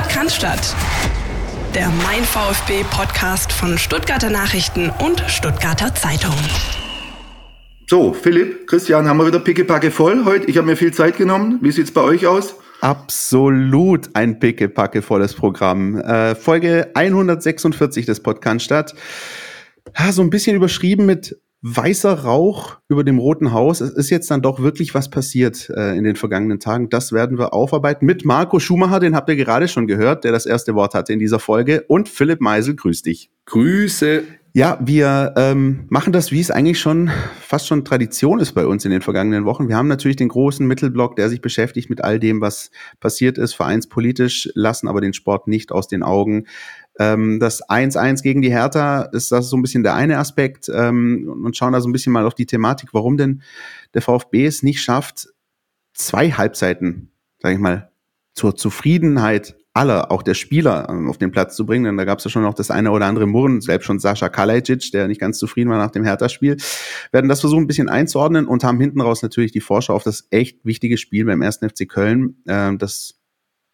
Podcast Der Mein VfB Podcast von Stuttgarter Nachrichten und Stuttgarter Zeitung. So, Philipp, Christian, haben wir wieder Pickepacke voll heute? Ich habe mir viel Zeit genommen. Wie sieht's bei euch aus? Absolut ein pickepacke volles Programm. Äh, Folge 146 des Podcast Ja, so ein bisschen überschrieben mit weißer Rauch über dem Roten Haus. Es ist jetzt dann doch wirklich was passiert äh, in den vergangenen Tagen. Das werden wir aufarbeiten mit Marco Schumacher, den habt ihr gerade schon gehört, der das erste Wort hatte in dieser Folge. Und Philipp Meisel, grüß dich. Grüße. Ja, wir ähm, machen das, wie es eigentlich schon fast schon Tradition ist bei uns in den vergangenen Wochen. Wir haben natürlich den großen Mittelblock, der sich beschäftigt mit all dem, was passiert ist, vereinspolitisch, lassen aber den Sport nicht aus den Augen. Ähm, das 1-1 gegen die Hertha ist das so ein bisschen der eine Aspekt ähm, und schauen da so ein bisschen mal auf die Thematik, warum denn der VfB es nicht schafft, zwei Halbzeiten, sage ich mal, zur Zufriedenheit aller, auch der Spieler, ähm, auf den Platz zu bringen. Denn da gab es ja schon noch das eine oder andere Murren, selbst schon Sascha Kalajic, der nicht ganz zufrieden war nach dem Hertha-Spiel, werden das versuchen, ein bisschen einzuordnen und haben hinten raus natürlich die Vorschau auf das echt wichtige Spiel beim 1. FC Köln, äh, das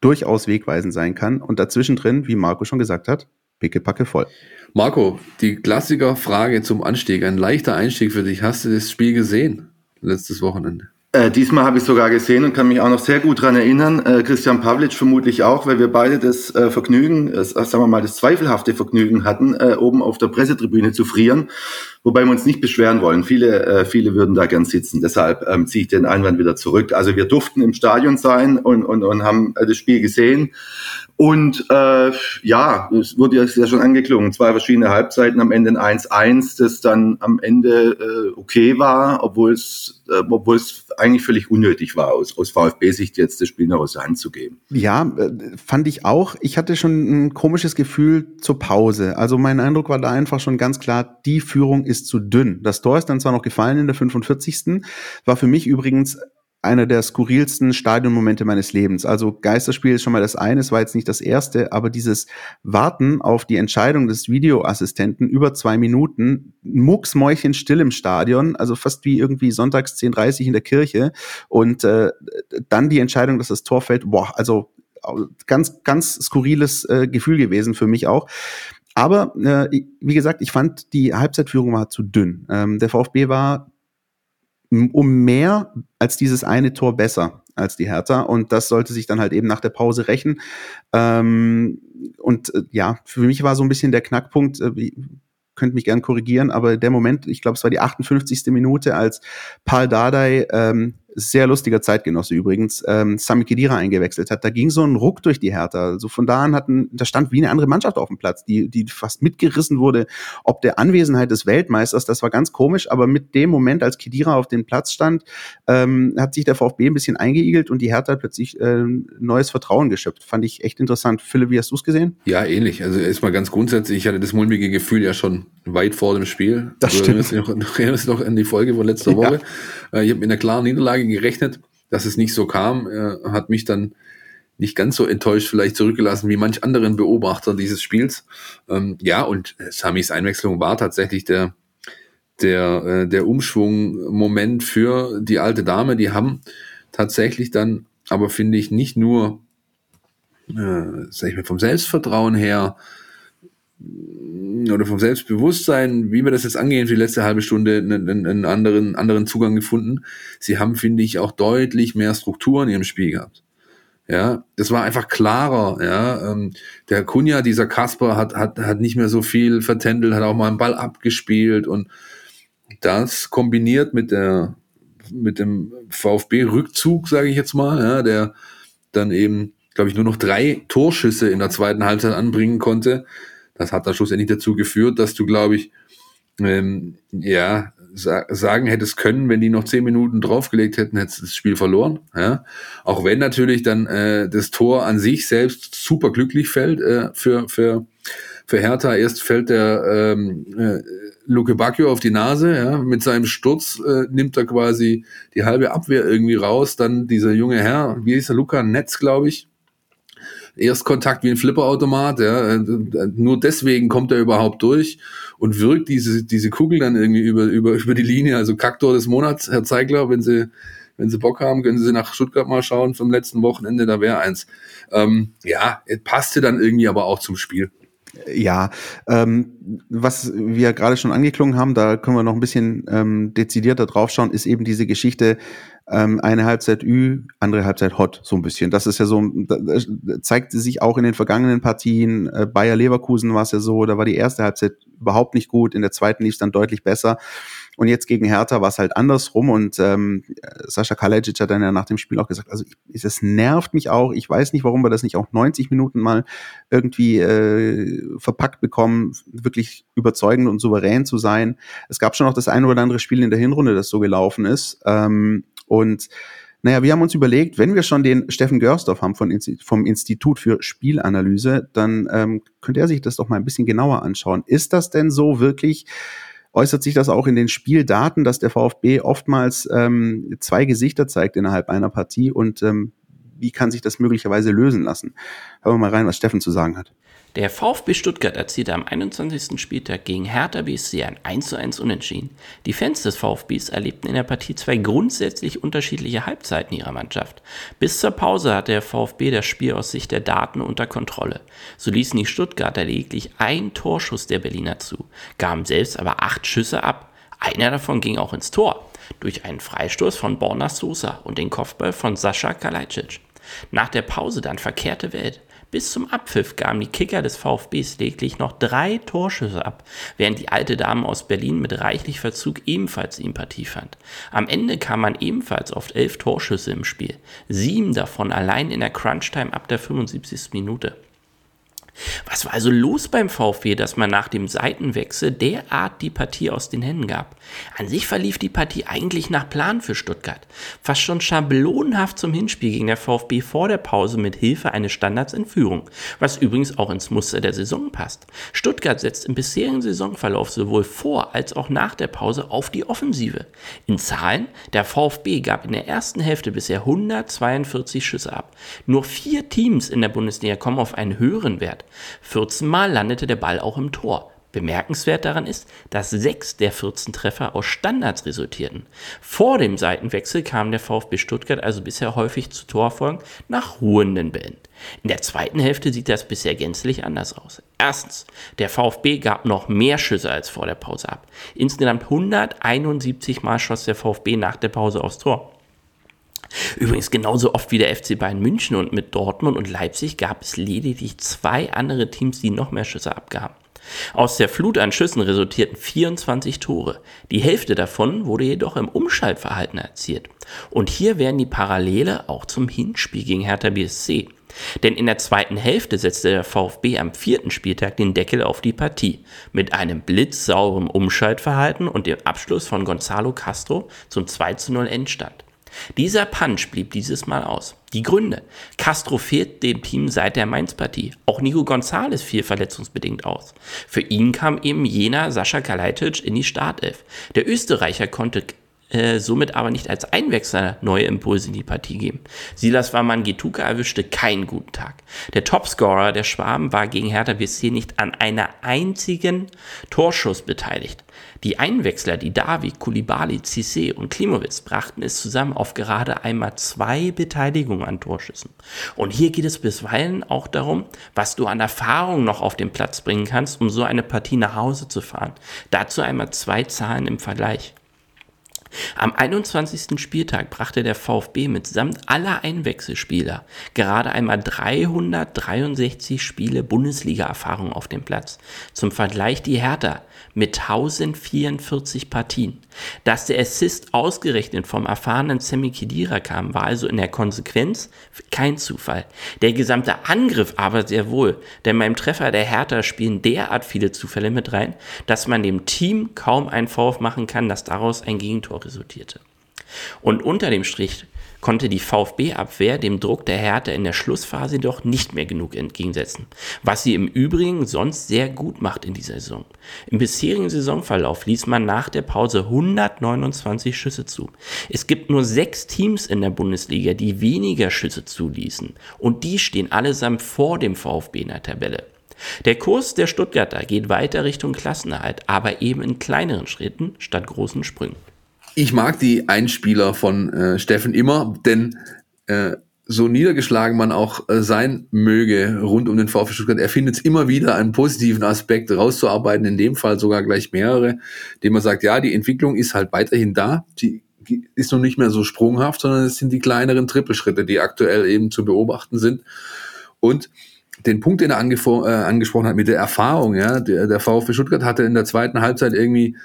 durchaus wegweisend sein kann. Und dazwischen drin, wie Marco schon gesagt hat, pickepacke voll. Marco, die Klassiker-Frage zum Anstieg, ein leichter Einstieg für dich. Hast du das Spiel gesehen letztes Wochenende? Äh, diesmal habe ich sogar gesehen und kann mich auch noch sehr gut dran erinnern. Äh, Christian Pavlic vermutlich auch, weil wir beide das äh, Vergnügen, äh, sagen wir mal, das zweifelhafte Vergnügen hatten, äh, oben auf der Pressetribüne zu frieren, wobei wir uns nicht beschweren wollen. Viele, äh, viele würden da gern sitzen, deshalb ähm, ziehe ich den Einwand wieder zurück. Also wir durften im Stadion sein und, und, und haben äh, das Spiel gesehen. Und äh, ja, es wurde ja schon angeklungen, zwei verschiedene Halbzeiten, am Ende ein 1-1, das dann am Ende äh, okay war, obwohl es, äh, eigentlich völlig unnötig war, aus, aus VfB-Sicht jetzt das Spiel noch aus der Hand zu geben. Ja, äh, fand ich auch. Ich hatte schon ein komisches Gefühl zur Pause. Also mein Eindruck war da einfach schon ganz klar, die Führung ist zu dünn. Das Tor ist dann zwar noch gefallen in der 45. War für mich übrigens einer der skurrilsten Stadionmomente meines Lebens. Also Geisterspiel ist schon mal das eine, es war jetzt nicht das erste, aber dieses Warten auf die Entscheidung des Videoassistenten über zwei Minuten, mucksmäuschen still im Stadion, also fast wie irgendwie sonntags 10.30 in der Kirche und äh, dann die Entscheidung, dass das Tor fällt, boah, also ganz, ganz skurriles äh, Gefühl gewesen für mich auch. Aber äh, wie gesagt, ich fand, die Halbzeitführung war zu dünn. Ähm, der VfB war um mehr als dieses eine Tor besser als die Hertha. Und das sollte sich dann halt eben nach der Pause rächen. Ähm, und äh, ja, für mich war so ein bisschen der Knackpunkt, äh, könnt mich gern korrigieren, aber der Moment, ich glaube, es war die 58. Minute, als Paul Dardai ähm, sehr lustiger Zeitgenosse übrigens, ähm, Sami Khedira eingewechselt hat. Da ging so ein Ruck durch die Hertha. Also von da an hatten, da stand wie eine andere Mannschaft auf dem Platz, die, die fast mitgerissen wurde, ob der Anwesenheit des Weltmeisters. Das war ganz komisch, aber mit dem Moment, als Khedira auf dem Platz stand, ähm, hat sich der VfB ein bisschen eingeigelt und die Hertha hat plötzlich äh, neues Vertrauen geschöpft. Fand ich echt interessant. Philipp, wie hast du es gesehen? Ja, ähnlich. Also erstmal ganz grundsätzlich, ich hatte das mulmige Gefühl ja schon weit vor dem Spiel. Das stimmt. Ich erinnere mich noch an die Folge von letzter ja. Woche. Äh, ich habe mit einer klaren Niederlage gerechnet, dass es nicht so kam, äh, hat mich dann nicht ganz so enttäuscht vielleicht zurückgelassen wie manch anderen Beobachter dieses Spiels. Ähm, ja, und Samis Einwechslung war tatsächlich der, der, äh, der Umschwung-Moment für die alte Dame. Die haben tatsächlich dann, aber finde ich, nicht nur, äh, sag ich mal, vom Selbstvertrauen her oder vom Selbstbewusstsein, wie wir das jetzt angehen für die letzte halbe Stunde, einen, einen anderen, anderen Zugang gefunden. Sie haben, finde ich, auch deutlich mehr Struktur in ihrem Spiel gehabt. Ja, das war einfach klarer. Ja, ähm, der Kunja, dieser Kasper, hat, hat, hat nicht mehr so viel vertändelt, hat auch mal einen Ball abgespielt und das kombiniert mit der, mit dem VfB-Rückzug, sage ich jetzt mal, ja, der dann eben, glaube ich, nur noch drei Torschüsse in der zweiten Halbzeit anbringen konnte das hat dann schlussendlich dazu geführt, dass du, glaube ich, ähm, ja, sa sagen hättest können, wenn die noch zehn Minuten draufgelegt hätten, hättest du das Spiel verloren. Ja? Auch wenn natürlich dann äh, das Tor an sich selbst super glücklich fällt äh, für, für, für Hertha. Erst fällt der ähm, äh, Luke Bacchio auf die Nase, ja, mit seinem Sturz äh, nimmt er quasi die halbe Abwehr irgendwie raus. Dann dieser junge Herr, wie hieß er, Luca Netz, glaube ich, Erstkontakt wie ein Flipperautomat, ja. Nur deswegen kommt er überhaupt durch und wirkt diese, diese Kugel dann irgendwie über, über, über die Linie. Also Kaktor des Monats, Herr Zeigler, wenn Sie, Wenn Sie Bock haben, können Sie nach Stuttgart mal schauen vom letzten Wochenende, da wäre eins. Ähm, ja, passte dann irgendwie aber auch zum Spiel. Ja, ähm, was wir gerade schon angeklungen haben, da können wir noch ein bisschen ähm, dezidierter draufschauen, ist eben diese Geschichte, ähm, eine Halbzeit Ü, andere Halbzeit Hot, so ein bisschen. Das ist ja so, das zeigt sich auch in den vergangenen Partien. Äh, Bayer Leverkusen war es ja so, da war die erste Halbzeit überhaupt nicht gut, in der zweiten lief es dann deutlich besser. Und jetzt gegen Hertha war es halt andersrum und ähm, Sascha Kalajic hat dann ja nach dem Spiel auch gesagt, also es nervt mich auch, ich weiß nicht, warum wir das nicht auch 90 Minuten mal irgendwie äh, verpackt bekommen, wirklich überzeugend und souverän zu sein. Es gab schon noch das eine oder andere Spiel in der Hinrunde, das so gelaufen ist. Ähm, und naja, wir haben uns überlegt, wenn wir schon den Steffen Görsdorf haben von, vom Institut für Spielanalyse, dann ähm, könnte er sich das doch mal ein bisschen genauer anschauen. Ist das denn so wirklich äußert sich das auch in den Spieldaten, dass der VfB oftmals ähm, zwei Gesichter zeigt innerhalb einer Partie und ähm, wie kann sich das möglicherweise lösen lassen? Hören wir mal rein, was Steffen zu sagen hat. Der VfB Stuttgart erzielte am 21. Spieltag gegen Hertha BSC ein 1:1 Unentschieden. Die Fans des VfBs erlebten in der Partie zwei grundsätzlich unterschiedliche Halbzeiten ihrer Mannschaft. Bis zur Pause hatte der VfB das Spiel aus Sicht der Daten unter Kontrolle. So ließen die Stuttgarter lediglich ein Torschuss der Berliner zu, gaben selbst aber acht Schüsse ab. Einer davon ging auch ins Tor, durch einen Freistoß von Borna Sosa und den Kopfball von Sascha Kalajdzic. Nach der Pause dann verkehrte Welt. Bis zum Abpfiff gaben die Kicker des VfBs lediglich noch drei Torschüsse ab, während die alte Dame aus Berlin mit reichlich Verzug ebenfalls Sympathie fand. Am Ende kam man ebenfalls auf elf Torschüsse im Spiel, sieben davon allein in der Crunchtime ab der 75. Minute. Was war also los beim VfB, dass man nach dem Seitenwechsel derart die Partie aus den Händen gab? An sich verlief die Partie eigentlich nach Plan für Stuttgart. Fast schon schablonenhaft zum Hinspiel ging der VfB vor der Pause mit Hilfe eines Standards in Führung, was übrigens auch ins Muster der Saison passt. Stuttgart setzt im bisherigen Saisonverlauf sowohl vor als auch nach der Pause auf die Offensive. In Zahlen, der VfB gab in der ersten Hälfte bisher 142 Schüsse ab. Nur vier Teams in der Bundesliga kommen auf einen höheren Wert. 14 Mal landete der Ball auch im Tor. Bemerkenswert daran ist, dass sechs der 14 Treffer aus Standards resultierten. Vor dem Seitenwechsel kam der VfB Stuttgart also bisher häufig zu Torfolgen nach ruhenden Bällen. In der zweiten Hälfte sieht das bisher gänzlich anders aus. Erstens, der VfB gab noch mehr Schüsse als vor der Pause ab. Insgesamt 171 Mal schoss der VfB nach der Pause aufs Tor. Übrigens genauso oft wie der FC Bayern München und mit Dortmund und Leipzig gab es lediglich zwei andere Teams, die noch mehr Schüsse abgaben. Aus der Flut an Schüssen resultierten 24 Tore. Die Hälfte davon wurde jedoch im Umschaltverhalten erzielt. Und hier werden die Parallele auch zum Hinspiel gegen Hertha BSC. Denn in der zweiten Hälfte setzte der VfB am vierten Spieltag den Deckel auf die Partie mit einem blitzsauren Umschaltverhalten und dem Abschluss von Gonzalo Castro zum 2 zu 0 Endstand. Dieser Punch blieb dieses Mal aus. Die Gründe. Castro fehlt dem Team seit der Mainz-Partie. Auch Nico Gonzalez fiel verletzungsbedingt aus. Für ihn kam eben jener Sascha Kalajdzic in die Startelf. Der Österreicher konnte äh, somit aber nicht als Einwechsler neue Impulse in die Partie geben. Silas Wamangituka erwischte keinen guten Tag. Der Topscorer der Schwaben war gegen Hertha BSC nicht an einer einzigen Torschuss beteiligt. Die Einwechsler, die Davi, Kulibali, Cissé und Klimowitz, brachten es zusammen auf gerade einmal zwei Beteiligungen an Torschüssen. Und hier geht es bisweilen auch darum, was du an Erfahrung noch auf den Platz bringen kannst, um so eine Partie nach Hause zu fahren. Dazu einmal zwei Zahlen im Vergleich. Am 21. Spieltag brachte der VfB mitsamt aller Einwechselspieler gerade einmal 363 Spiele Bundesliga-Erfahrung auf dem Platz. Zum Vergleich die Hertha mit 1044 Partien. Dass der Assist ausgerechnet vom erfahrenen Semi Khedira kam, war also in der Konsequenz kein Zufall. Der gesamte Angriff aber sehr wohl, denn beim Treffer der Hertha spielen derart viele Zufälle mit rein, dass man dem Team kaum einen Vorwurf machen kann, dass daraus ein Gegentor resultierte. Und unter dem Strich konnte die VfB-Abwehr dem Druck der Härte in der Schlussphase doch nicht mehr genug entgegensetzen, was sie im Übrigen sonst sehr gut macht in dieser Saison. Im bisherigen Saisonverlauf ließ man nach der Pause 129 Schüsse zu. Es gibt nur sechs Teams in der Bundesliga, die weniger Schüsse zuließen und die stehen allesamt vor dem VfB in der Tabelle. Der Kurs der Stuttgarter geht weiter Richtung Klassenerhalt, aber eben in kleineren Schritten statt großen Sprüngen. Ich mag die Einspieler von äh, Steffen immer, denn äh, so niedergeschlagen man auch äh, sein möge rund um den VfB Stuttgart, er findet immer wieder einen positiven Aspekt rauszuarbeiten, in dem Fall sogar gleich mehrere, dem man sagt, ja, die Entwicklung ist halt weiterhin da, die ist noch nicht mehr so sprunghaft, sondern es sind die kleineren Trippelschritte, die aktuell eben zu beobachten sind. Und den Punkt, den er äh, angesprochen hat mit der Erfahrung, ja, der, der VfB Stuttgart hatte in der zweiten Halbzeit irgendwie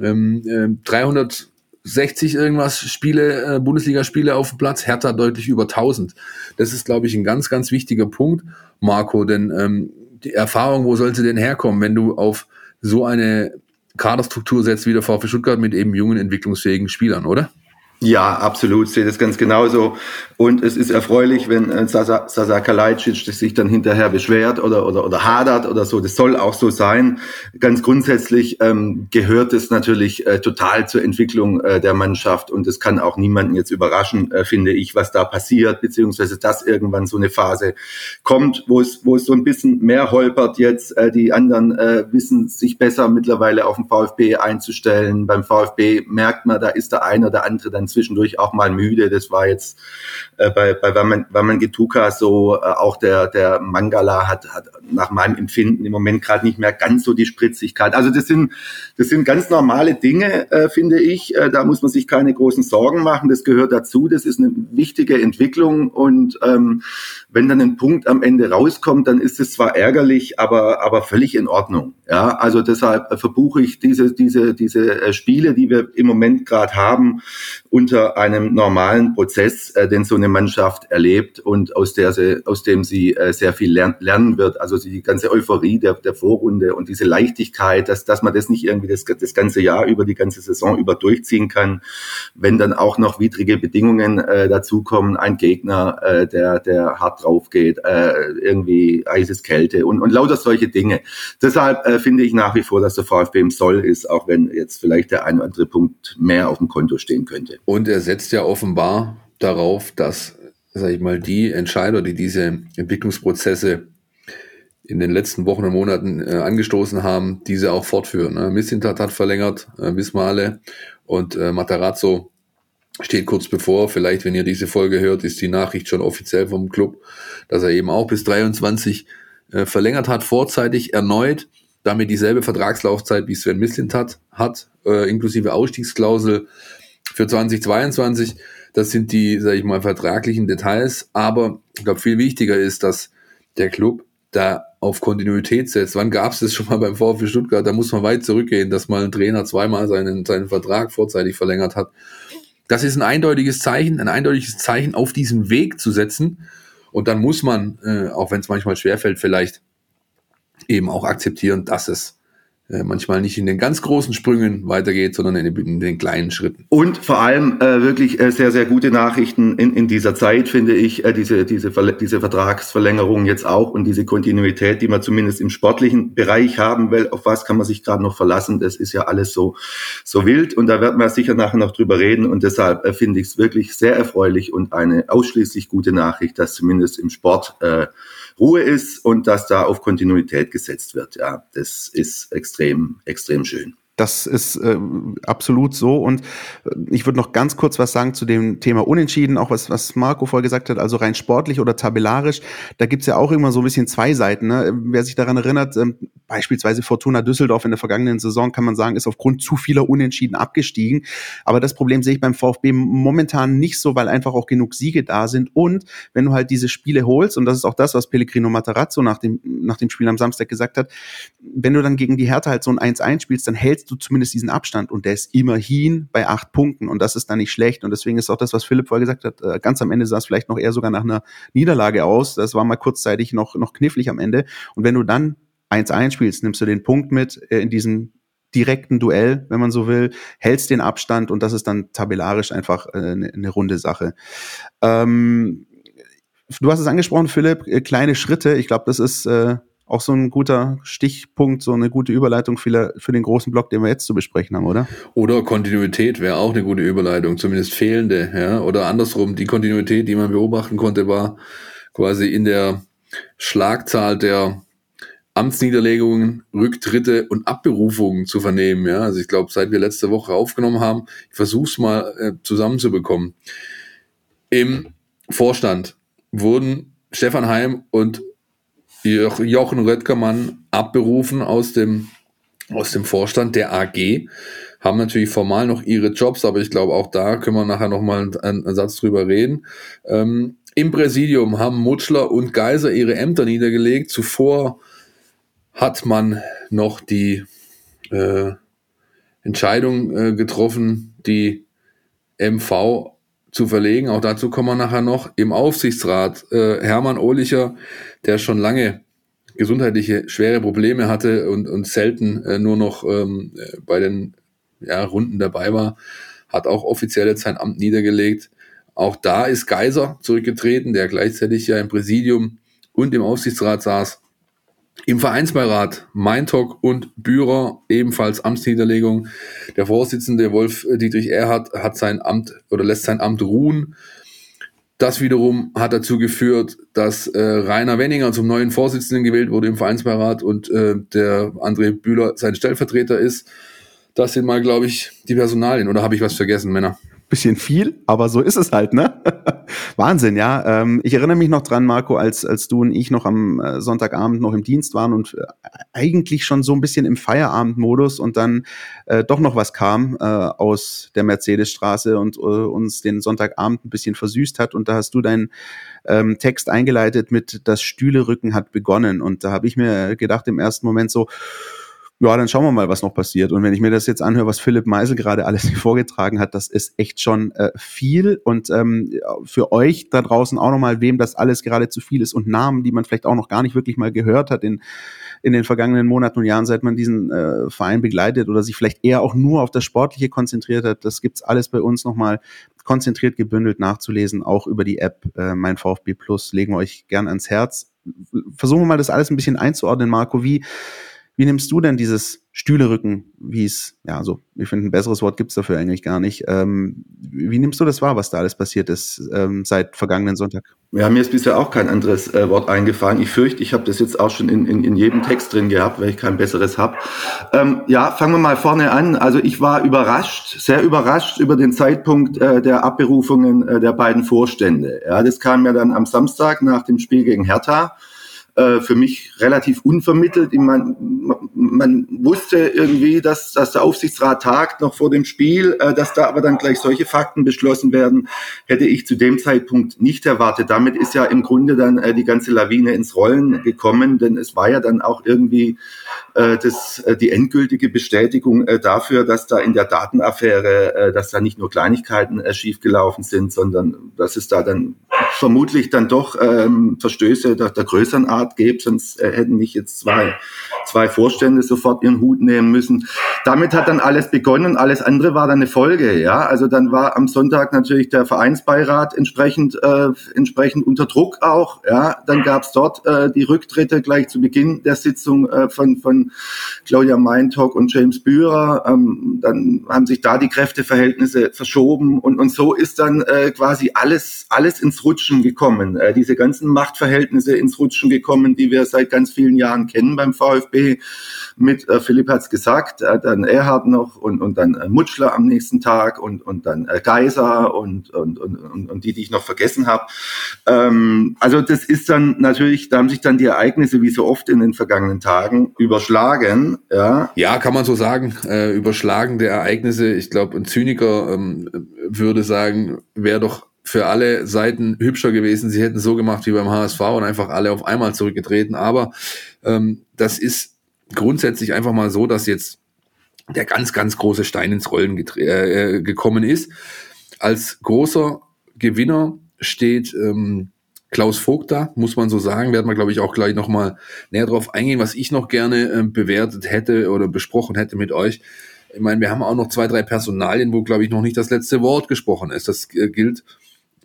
ähm, äh, 300 60 irgendwas Spiele, äh, Bundesligaspiele auf dem Platz, Hertha deutlich über 1000. Das ist, glaube ich, ein ganz, ganz wichtiger Punkt, Marco, denn ähm, die Erfahrung, wo soll sie denn herkommen, wenn du auf so eine Kaderstruktur setzt wie der VfB Stuttgart mit eben jungen, entwicklungsfähigen Spielern, oder? Ja, absolut, sehe das ganz genauso. Und es ist erfreulich, wenn äh, Sasa, Sasa Kalajdzic sich dann hinterher beschwert oder, oder, oder hadert oder so. Das soll auch so sein. Ganz grundsätzlich ähm, gehört es natürlich äh, total zur Entwicklung äh, der Mannschaft und es kann auch niemanden jetzt überraschen, äh, finde ich, was da passiert, beziehungsweise dass irgendwann so eine Phase kommt, wo es, wo es so ein bisschen mehr holpert jetzt. Äh, die anderen äh, wissen sich besser mittlerweile auf den VfB einzustellen. Beim VfB merkt man, da ist der eine oder andere dann zwischendurch auch mal müde. Das war jetzt äh, bei, bei Waman, Waman Getuka so, äh, auch der, der Mangala hat, hat nach meinem Empfinden im Moment gerade nicht mehr ganz so die Spritzigkeit. Also das sind, das sind ganz normale Dinge, äh, finde ich. Äh, da muss man sich keine großen Sorgen machen. Das gehört dazu. Das ist eine wichtige Entwicklung und ähm, wenn dann ein Punkt am Ende rauskommt, dann ist es zwar ärgerlich, aber, aber völlig in Ordnung. Ja, also deshalb verbuche ich diese, diese, diese äh, Spiele, die wir im Moment gerade haben, unter einem normalen Prozess, äh, den so eine Mannschaft erlebt und aus der sie, aus dem sie äh, sehr viel lern, lernen wird. Also die ganze Euphorie der, der Vorrunde und diese Leichtigkeit, dass, dass man das nicht irgendwie das, das ganze Jahr über, die ganze Saison über durchziehen kann, wenn dann auch noch widrige Bedingungen äh, dazukommen, ein Gegner, äh, der, der hart drauf geht, äh, irgendwie eises Kälte und, und lauter solche Dinge. Deshalb äh, finde ich nach wie vor, dass der VfB im Soll ist, auch wenn jetzt vielleicht der ein oder andere Punkt mehr auf dem Konto stehen könnte. Und er setzt ja offenbar darauf, dass, sag ich mal, die Entscheider, die diese Entwicklungsprozesse in den letzten Wochen und Monaten äh, angestoßen haben, diese auch fortführen. Ne? Missintat hat verlängert, äh, Bismale und äh, Matarazzo steht kurz bevor. Vielleicht, wenn ihr diese Folge hört, ist die Nachricht schon offiziell vom Club, dass er eben auch bis 23 äh, verlängert hat, vorzeitig erneut, damit dieselbe Vertragslaufzeit wie Sven Mislintat hat, äh, inklusive Ausstiegsklausel für 2022. Das sind die, sage ich mal, vertraglichen Details. Aber ich glaube, viel wichtiger ist, dass der Club da auf Kontinuität setzt. Wann gab es das schon mal beim VfB Stuttgart? Da muss man weit zurückgehen, dass mal ein Trainer zweimal seinen, seinen Vertrag vorzeitig verlängert hat. Das ist ein eindeutiges Zeichen, ein eindeutiges Zeichen auf diesem Weg zu setzen. Und dann muss man, äh, auch wenn es manchmal schwerfällt, vielleicht eben auch akzeptieren, dass es manchmal nicht in den ganz großen Sprüngen weitergeht, sondern in den, in den kleinen Schritten. Und vor allem äh, wirklich äh, sehr, sehr gute Nachrichten in, in dieser Zeit, finde ich, äh, diese, diese, diese Vertragsverlängerung jetzt auch und diese Kontinuität, die man zumindest im sportlichen Bereich haben will. Auf was kann man sich gerade noch verlassen? Das ist ja alles so, so wild und da werden wir sicher nachher noch drüber reden und deshalb äh, finde ich es wirklich sehr erfreulich und eine ausschließlich gute Nachricht, dass zumindest im Sport äh, Ruhe ist und dass da auf Kontinuität gesetzt wird. Ja, das ist extrem, extrem schön. Das ist äh, absolut so. Und äh, ich würde noch ganz kurz was sagen zu dem Thema Unentschieden, auch was, was Marco vorher gesagt hat, also rein sportlich oder tabellarisch. Da gibt's ja auch immer so ein bisschen zwei Seiten. Ne? Wer sich daran erinnert, ähm, beispielsweise Fortuna Düsseldorf in der vergangenen Saison, kann man sagen, ist aufgrund zu vieler Unentschieden abgestiegen. Aber das Problem sehe ich beim VfB momentan nicht so, weil einfach auch genug Siege da sind. Und wenn du halt diese Spiele holst, und das ist auch das, was Pellegrino Matarazzo nach dem, nach dem Spiel am Samstag gesagt hat, wenn du dann gegen die Hertha halt so ein 1-1 spielst, dann hältst hältst du zumindest diesen Abstand und der ist immerhin bei acht Punkten und das ist dann nicht schlecht und deswegen ist auch das, was Philipp vorher gesagt hat, äh, ganz am Ende sah es vielleicht noch eher sogar nach einer Niederlage aus. Das war mal kurzzeitig noch, noch knifflig am Ende und wenn du dann 1-1 spielst, nimmst du den Punkt mit äh, in diesem direkten Duell, wenn man so will, hältst den Abstand und das ist dann tabellarisch einfach eine, äh, eine runde Sache. Ähm, du hast es angesprochen, Philipp, kleine Schritte. Ich glaube, das ist äh, auch so ein guter Stichpunkt, so eine gute Überleitung für, für den großen Block, den wir jetzt zu besprechen haben, oder? Oder Kontinuität wäre auch eine gute Überleitung, zumindest fehlende, ja. Oder andersrum, die Kontinuität, die man beobachten konnte, war quasi in der Schlagzahl der Amtsniederlegungen, Rücktritte und Abberufungen zu vernehmen. Ja, also ich glaube, seit wir letzte Woche aufgenommen haben, ich versuche es mal äh, zusammenzubekommen. Im Vorstand wurden Stefan Heim und Jochen Röttgermann abberufen aus dem, aus dem Vorstand der AG, haben natürlich formal noch ihre Jobs, aber ich glaube, auch da können wir nachher nochmal einen, einen Satz drüber reden. Ähm, Im Präsidium haben Mutschler und Geiser ihre Ämter niedergelegt. Zuvor hat man noch die äh, Entscheidung äh, getroffen, die MV zu verlegen. Auch dazu kommen wir nachher noch. Im Aufsichtsrat äh, Hermann Ohlicher, der schon lange gesundheitliche schwere Probleme hatte und, und selten äh, nur noch ähm, bei den ja, Runden dabei war, hat auch offiziell jetzt sein Amt niedergelegt. Auch da ist Geiser zurückgetreten, der gleichzeitig ja im Präsidium und im Aufsichtsrat saß. Im Vereinsbeirat Meintok und Bührer ebenfalls Amtsniederlegung. Der Vorsitzende Wolf Dietrich Erhardt hat sein Amt oder lässt sein Amt ruhen. Das wiederum hat dazu geführt, dass äh, Rainer Wenninger zum neuen Vorsitzenden gewählt wurde im Vereinsbeirat und äh, der André Bühler sein Stellvertreter ist. Das sind mal, glaube ich, die Personalien. Oder habe ich was vergessen, Männer? Bisschen viel, aber so ist es halt, ne? Wahnsinn, ja. Ähm, ich erinnere mich noch dran, Marco, als, als du und ich noch am äh, Sonntagabend noch im Dienst waren und äh, eigentlich schon so ein bisschen im Feierabendmodus und dann äh, doch noch was kam äh, aus der Mercedesstraße und äh, uns den Sonntagabend ein bisschen versüßt hat. Und da hast du deinen ähm, Text eingeleitet mit Das Stühlerücken hat begonnen. Und da habe ich mir gedacht im ersten Moment so, ja, dann schauen wir mal, was noch passiert. Und wenn ich mir das jetzt anhöre, was Philipp Meisel gerade alles vorgetragen hat, das ist echt schon äh, viel. Und ähm, für euch da draußen auch nochmal, wem das alles gerade zu viel ist und Namen, die man vielleicht auch noch gar nicht wirklich mal gehört hat in, in den vergangenen Monaten und Jahren, seit man diesen äh, Verein begleitet oder sich vielleicht eher auch nur auf das Sportliche konzentriert hat. Das gibt's alles bei uns nochmal konzentriert gebündelt nachzulesen, auch über die App äh, Mein VfB Plus. Legen wir euch gern ans Herz. Versuchen wir mal das alles ein bisschen einzuordnen, Marco. Wie wie nimmst du denn dieses Stühlerücken, wie es, ja, also ich finde, ein besseres Wort gibt's dafür eigentlich gar nicht. Ähm, wie nimmst du das wahr, was da alles passiert ist ähm, seit vergangenen Sonntag? Ja, mir ist bisher auch kein anderes äh, Wort eingefallen. Ich fürchte, ich habe das jetzt auch schon in, in, in jedem Text drin gehabt, weil ich kein besseres habe. Ähm, ja, fangen wir mal vorne an. Also ich war überrascht, sehr überrascht über den Zeitpunkt äh, der Abberufungen äh, der beiden Vorstände. Ja, das kam ja dann am Samstag nach dem Spiel gegen Hertha äh, für mich relativ unvermittelt. Mein, man wusste irgendwie, dass, dass der Aufsichtsrat tagt noch vor dem Spiel, äh, dass da aber dann gleich solche Fakten beschlossen werden, hätte ich zu dem Zeitpunkt nicht erwartet. Damit ist ja im Grunde dann äh, die ganze Lawine ins Rollen gekommen, denn es war ja dann auch irgendwie äh, das, äh, die endgültige Bestätigung äh, dafür, dass da in der Datenaffäre, äh, dass da nicht nur Kleinigkeiten äh, schiefgelaufen sind, sondern dass es da dann vermutlich dann doch ähm, Verstöße der, der größeren Art gibt, sonst äh, hätten nicht jetzt zwei, zwei Vorstände sofort ihren Hut nehmen müssen. Damit hat dann alles begonnen, alles andere war dann eine Folge, ja. Also dann war am Sonntag natürlich der Vereinsbeirat entsprechend, äh, entsprechend unter Druck auch, ja. Dann gab's dort äh, die Rücktritte gleich zu Beginn der Sitzung äh, von, von Claudia Meintok und James Bührer. Ähm, dann haben sich da die Kräfteverhältnisse verschoben und, und so ist dann äh, quasi alles, alles ins Rutschen gekommen. Äh, diese ganzen Machtverhältnisse ins Rutschen gekommen, die wir seit ganz vielen Jahren kennen beim VfB. Mit äh, Philipp hat's gesagt, äh, dann Erhard noch und, und dann äh, Mutschler am nächsten Tag und, und dann äh, Geiser und, und, und, und, und die, die ich noch vergessen habe. Ähm, also das ist dann natürlich, da haben sich dann die Ereignisse wie so oft in den vergangenen Tagen überschlagen. Ja, ja kann man so sagen. Äh, überschlagende Ereignisse. Ich glaube, ein Zyniker ähm, würde sagen, wäre doch für alle Seiten hübscher gewesen. Sie hätten so gemacht wie beim HSV und einfach alle auf einmal zurückgetreten. Aber ähm, das ist grundsätzlich einfach mal so, dass jetzt der ganz, ganz große Stein ins Rollen äh, gekommen ist. Als großer Gewinner steht ähm, Klaus Vogt da, muss man so sagen. Werden wir, glaube ich, auch gleich nochmal näher drauf eingehen, was ich noch gerne äh, bewertet hätte oder besprochen hätte mit euch. Ich meine, wir haben auch noch zwei, drei Personalien, wo, glaube ich, noch nicht das letzte Wort gesprochen ist. Das äh, gilt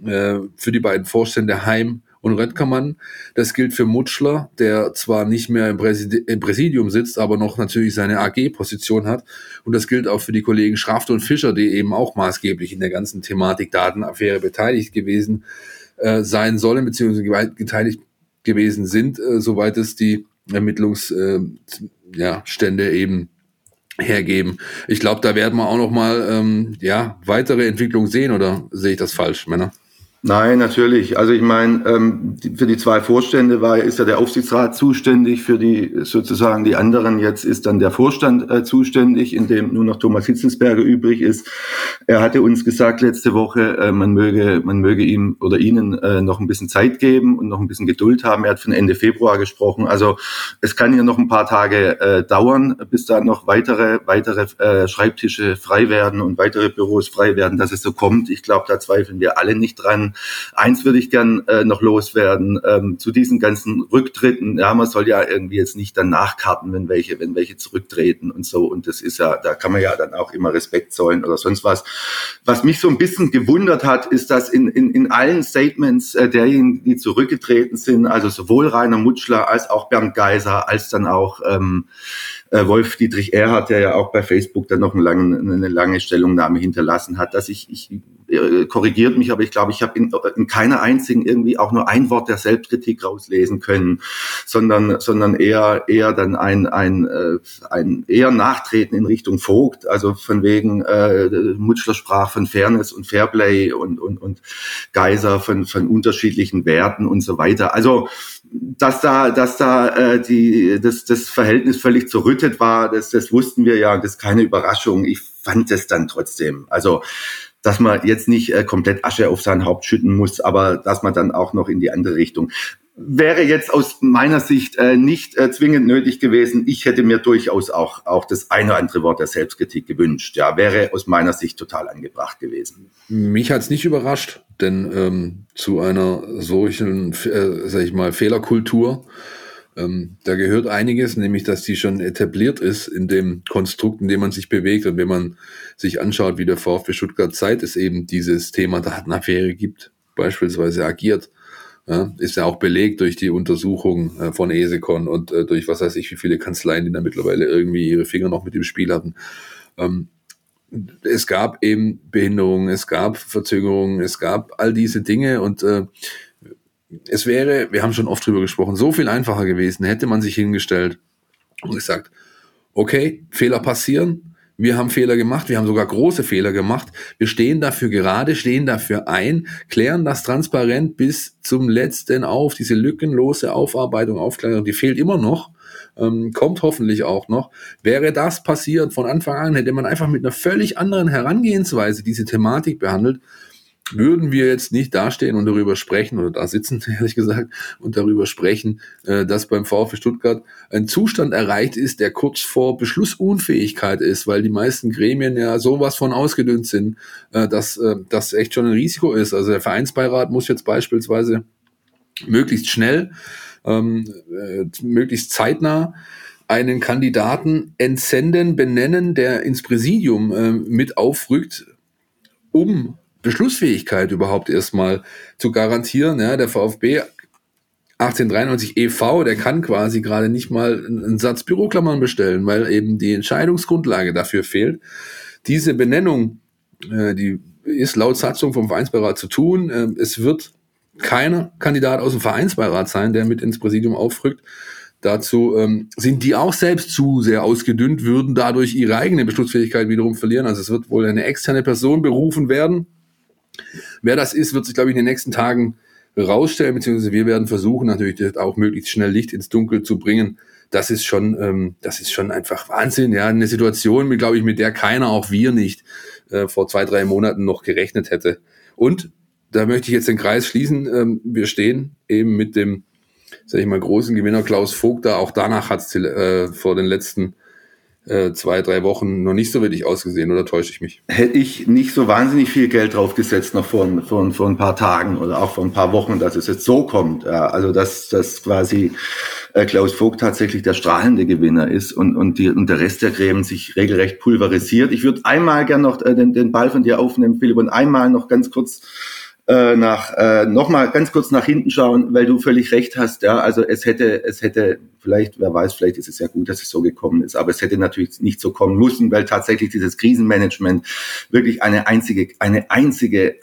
äh, für die beiden Vorstände Heim und Röttgermann. Das gilt für Mutschler, der zwar nicht mehr im, Präsid im Präsidium sitzt, aber noch natürlich seine AG-Position hat. Und das gilt auch für die Kollegen Schraft und Fischer, die eben auch maßgeblich in der ganzen Thematik Datenaffäre beteiligt gewesen äh, sein sollen, beziehungsweise beteiligt gewesen sind, äh, soweit es die Ermittlungsstände äh, ja, eben hergeben. Ich glaube, da werden wir auch noch mal ähm, ja weitere Entwicklungen sehen oder sehe ich das falsch, Männer? Nein, natürlich. Also ich meine, ähm, für die zwei Vorstände war ist ja der Aufsichtsrat zuständig, für die sozusagen die anderen jetzt ist dann der Vorstand äh, zuständig, in dem nur noch Thomas Hitzelsberger übrig ist. Er hatte uns gesagt letzte Woche, äh, man möge man möge ihm oder ihnen äh, noch ein bisschen Zeit geben und noch ein bisschen Geduld haben. Er hat von Ende Februar gesprochen. Also es kann ja noch ein paar Tage äh, dauern, bis da noch weitere weitere äh, Schreibtische frei werden und weitere Büros frei werden, dass es so kommt. Ich glaube, da zweifeln wir alle nicht dran. Eins würde ich gern äh, noch loswerden ähm, zu diesen ganzen Rücktritten. Ja, man soll ja irgendwie jetzt nicht dann nachkarten, wenn welche, wenn welche zurücktreten und so. Und das ist ja, da kann man ja dann auch immer Respekt zollen oder sonst was. Was mich so ein bisschen gewundert hat, ist, dass in, in, in allen Statements äh, derjenigen, die zurückgetreten sind, also sowohl Rainer Mutschler als auch Bernd Geiser, als dann auch ähm, äh, Wolf Dietrich Erhard, der ja auch bei Facebook dann noch einen langen, eine lange Stellungnahme hinterlassen hat, dass ich, ich korrigiert mich, aber ich glaube, ich habe in, in keiner einzigen irgendwie auch nur ein Wort der Selbstkritik rauslesen können, sondern sondern eher eher dann ein ein äh, ein eher Nachtreten in Richtung Vogt, also von wegen äh, Mutschler sprach von Fairness und Fairplay und und und Geiser von von unterschiedlichen Werten und so weiter. Also dass da, dass da äh, die, das, das Verhältnis völlig zerrüttet war, das, das wussten wir ja, das ist keine Überraschung. Ich fand es dann trotzdem. Also dass man jetzt nicht äh, komplett Asche auf sein Haupt schütten muss, aber dass man dann auch noch in die andere Richtung. Wäre jetzt aus meiner Sicht äh, nicht äh, zwingend nötig gewesen. Ich hätte mir durchaus auch, auch das eine oder andere Wort der Selbstkritik gewünscht. Ja, wäre aus meiner Sicht total angebracht gewesen. Mich hat's nicht überrascht, denn ähm, zu einer solchen, äh, sag ich mal, Fehlerkultur ähm, da gehört einiges, nämlich dass die schon etabliert ist in dem Konstrukt, in dem man sich bewegt. Und wenn man sich anschaut, wie der VfB Stuttgart Zeit es eben dieses Thema Datenaffäre gibt, beispielsweise agiert, ja, ist ja auch belegt durch die Untersuchung äh, von ESECON und äh, durch was weiß ich, wie viele Kanzleien, die da mittlerweile irgendwie ihre Finger noch mit dem Spiel hatten. Ähm, es gab eben Behinderungen, es gab Verzögerungen, es gab all diese Dinge und äh, es wäre, wir haben schon oft drüber gesprochen, so viel einfacher gewesen, hätte man sich hingestellt und gesagt, okay, Fehler passieren, wir haben Fehler gemacht, wir haben sogar große Fehler gemacht, wir stehen dafür gerade, stehen dafür ein, klären das transparent bis zum letzten auf, diese lückenlose Aufarbeitung, Aufklärung, die fehlt immer noch, ähm, kommt hoffentlich auch noch. Wäre das passiert von Anfang an, hätte man einfach mit einer völlig anderen Herangehensweise diese Thematik behandelt, würden wir jetzt nicht dastehen und darüber sprechen, oder da sitzen, ehrlich gesagt, und darüber sprechen, äh, dass beim VfB Stuttgart ein Zustand erreicht ist, der kurz vor Beschlussunfähigkeit ist, weil die meisten Gremien ja sowas von ausgedünnt sind, äh, dass äh, das echt schon ein Risiko ist. Also der Vereinsbeirat muss jetzt beispielsweise möglichst schnell, ähm, äh, möglichst zeitnah einen Kandidaten entsenden, benennen, der ins Präsidium mit aufrückt, um Beschlussfähigkeit überhaupt erstmal zu garantieren. Ja, der VfB 1893 e.V., der kann quasi gerade nicht mal einen Satz Büroklammern bestellen, weil eben die Entscheidungsgrundlage dafür fehlt. Diese Benennung, äh, die ist laut Satzung vom Vereinsbeirat zu tun. Äh, es wird keiner Kandidat aus dem Vereinsbeirat sein, der mit ins Präsidium aufrückt. Dazu ähm, sind die auch selbst zu sehr ausgedünnt, würden dadurch ihre eigene Beschlussfähigkeit wiederum verlieren. Also es wird wohl eine externe Person berufen werden, Wer das ist, wird sich, glaube ich, in den nächsten Tagen rausstellen, beziehungsweise wir werden versuchen, natürlich auch möglichst schnell Licht ins Dunkel zu bringen. Das ist schon, ähm, das ist schon einfach Wahnsinn, ja, eine Situation, mit, glaube ich, mit der keiner, auch wir nicht, äh, vor zwei, drei Monaten noch gerechnet hätte. Und da möchte ich jetzt den Kreis schließen. Ähm, wir stehen eben mit dem, sag ich mal, großen Gewinner Klaus Vogt da. Auch danach hat es äh, vor den letzten zwei, drei Wochen noch nicht so wirklich ausgesehen, oder täusche ich mich? Hätte ich nicht so wahnsinnig viel Geld draufgesetzt noch vor, vor, vor ein paar Tagen oder auch vor ein paar Wochen, dass es jetzt so kommt. Ja, also dass, dass quasi äh, Klaus Vogt tatsächlich der strahlende Gewinner ist und, und, die, und der Rest der Gräben sich regelrecht pulverisiert. Ich würde einmal gern noch äh, den, den Ball von dir aufnehmen, Philipp, und einmal noch ganz kurz äh, nach äh, nochmal ganz kurz nach hinten schauen, weil du völlig recht hast. Ja, also es hätte, es hätte vielleicht, wer weiß, vielleicht ist es ja gut, dass es so gekommen ist, aber es hätte natürlich nicht so kommen müssen, weil tatsächlich dieses Krisenmanagement wirklich eine einzige, eine einzige,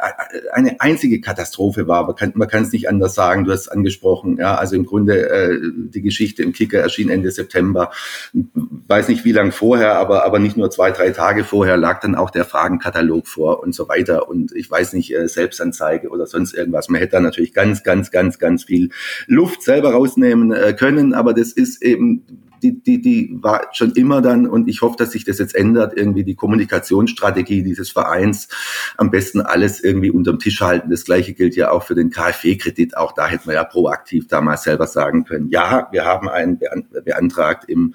eine einzige Katastrophe war. Man kann, man kann es nicht anders sagen. Du hast es angesprochen. Ja, also im Grunde äh, die Geschichte im Kicker erschien Ende September. Weiß nicht wie lang vorher, aber aber nicht nur zwei, drei Tage vorher lag dann auch der Fragenkatalog vor und so weiter und ich weiß nicht äh, Selbstanzeige Anzeige oder sonst irgendwas. Man hätte da natürlich ganz, ganz, ganz, ganz viel Luft selber rausnehmen äh, können, aber das ist eben die, die, die war schon immer dann, und ich hoffe, dass sich das jetzt ändert, irgendwie die Kommunikationsstrategie dieses Vereins am besten alles irgendwie unterm Tisch halten. Das gleiche gilt ja auch für den KfW-Kredit. Auch da hätten wir ja proaktiv damals selber sagen können, ja, wir haben einen beantragt im,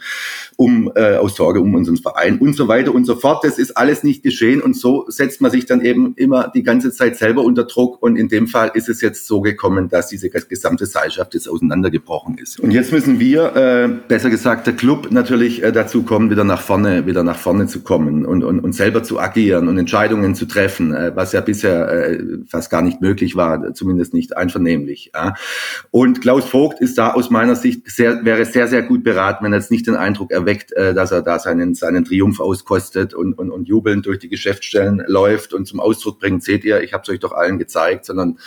um, äh, aus Sorge um unseren Verein und so weiter und so fort. Das ist alles nicht geschehen und so setzt man sich dann eben immer die ganze Zeit selber unter Druck und in dem Fall ist es jetzt so gekommen, dass diese gesamte Seilschaft jetzt auseinandergebrochen ist. Und jetzt müssen wir, äh, besser gesagt, sagt der Club natürlich äh, dazu kommen, wieder nach vorne, wieder nach vorne zu kommen und, und, und selber zu agieren und Entscheidungen zu treffen, äh, was ja bisher äh, fast gar nicht möglich war, zumindest nicht einvernehmlich. Ja. Und Klaus Vogt ist da aus meiner Sicht sehr, wäre sehr, sehr gut beraten, wenn er jetzt nicht den Eindruck erweckt, äh, dass er da seinen, seinen Triumph auskostet und, und, und jubelnd durch die Geschäftsstellen läuft und zum Ausdruck bringt, seht ihr, ich habe es euch doch allen gezeigt, sondern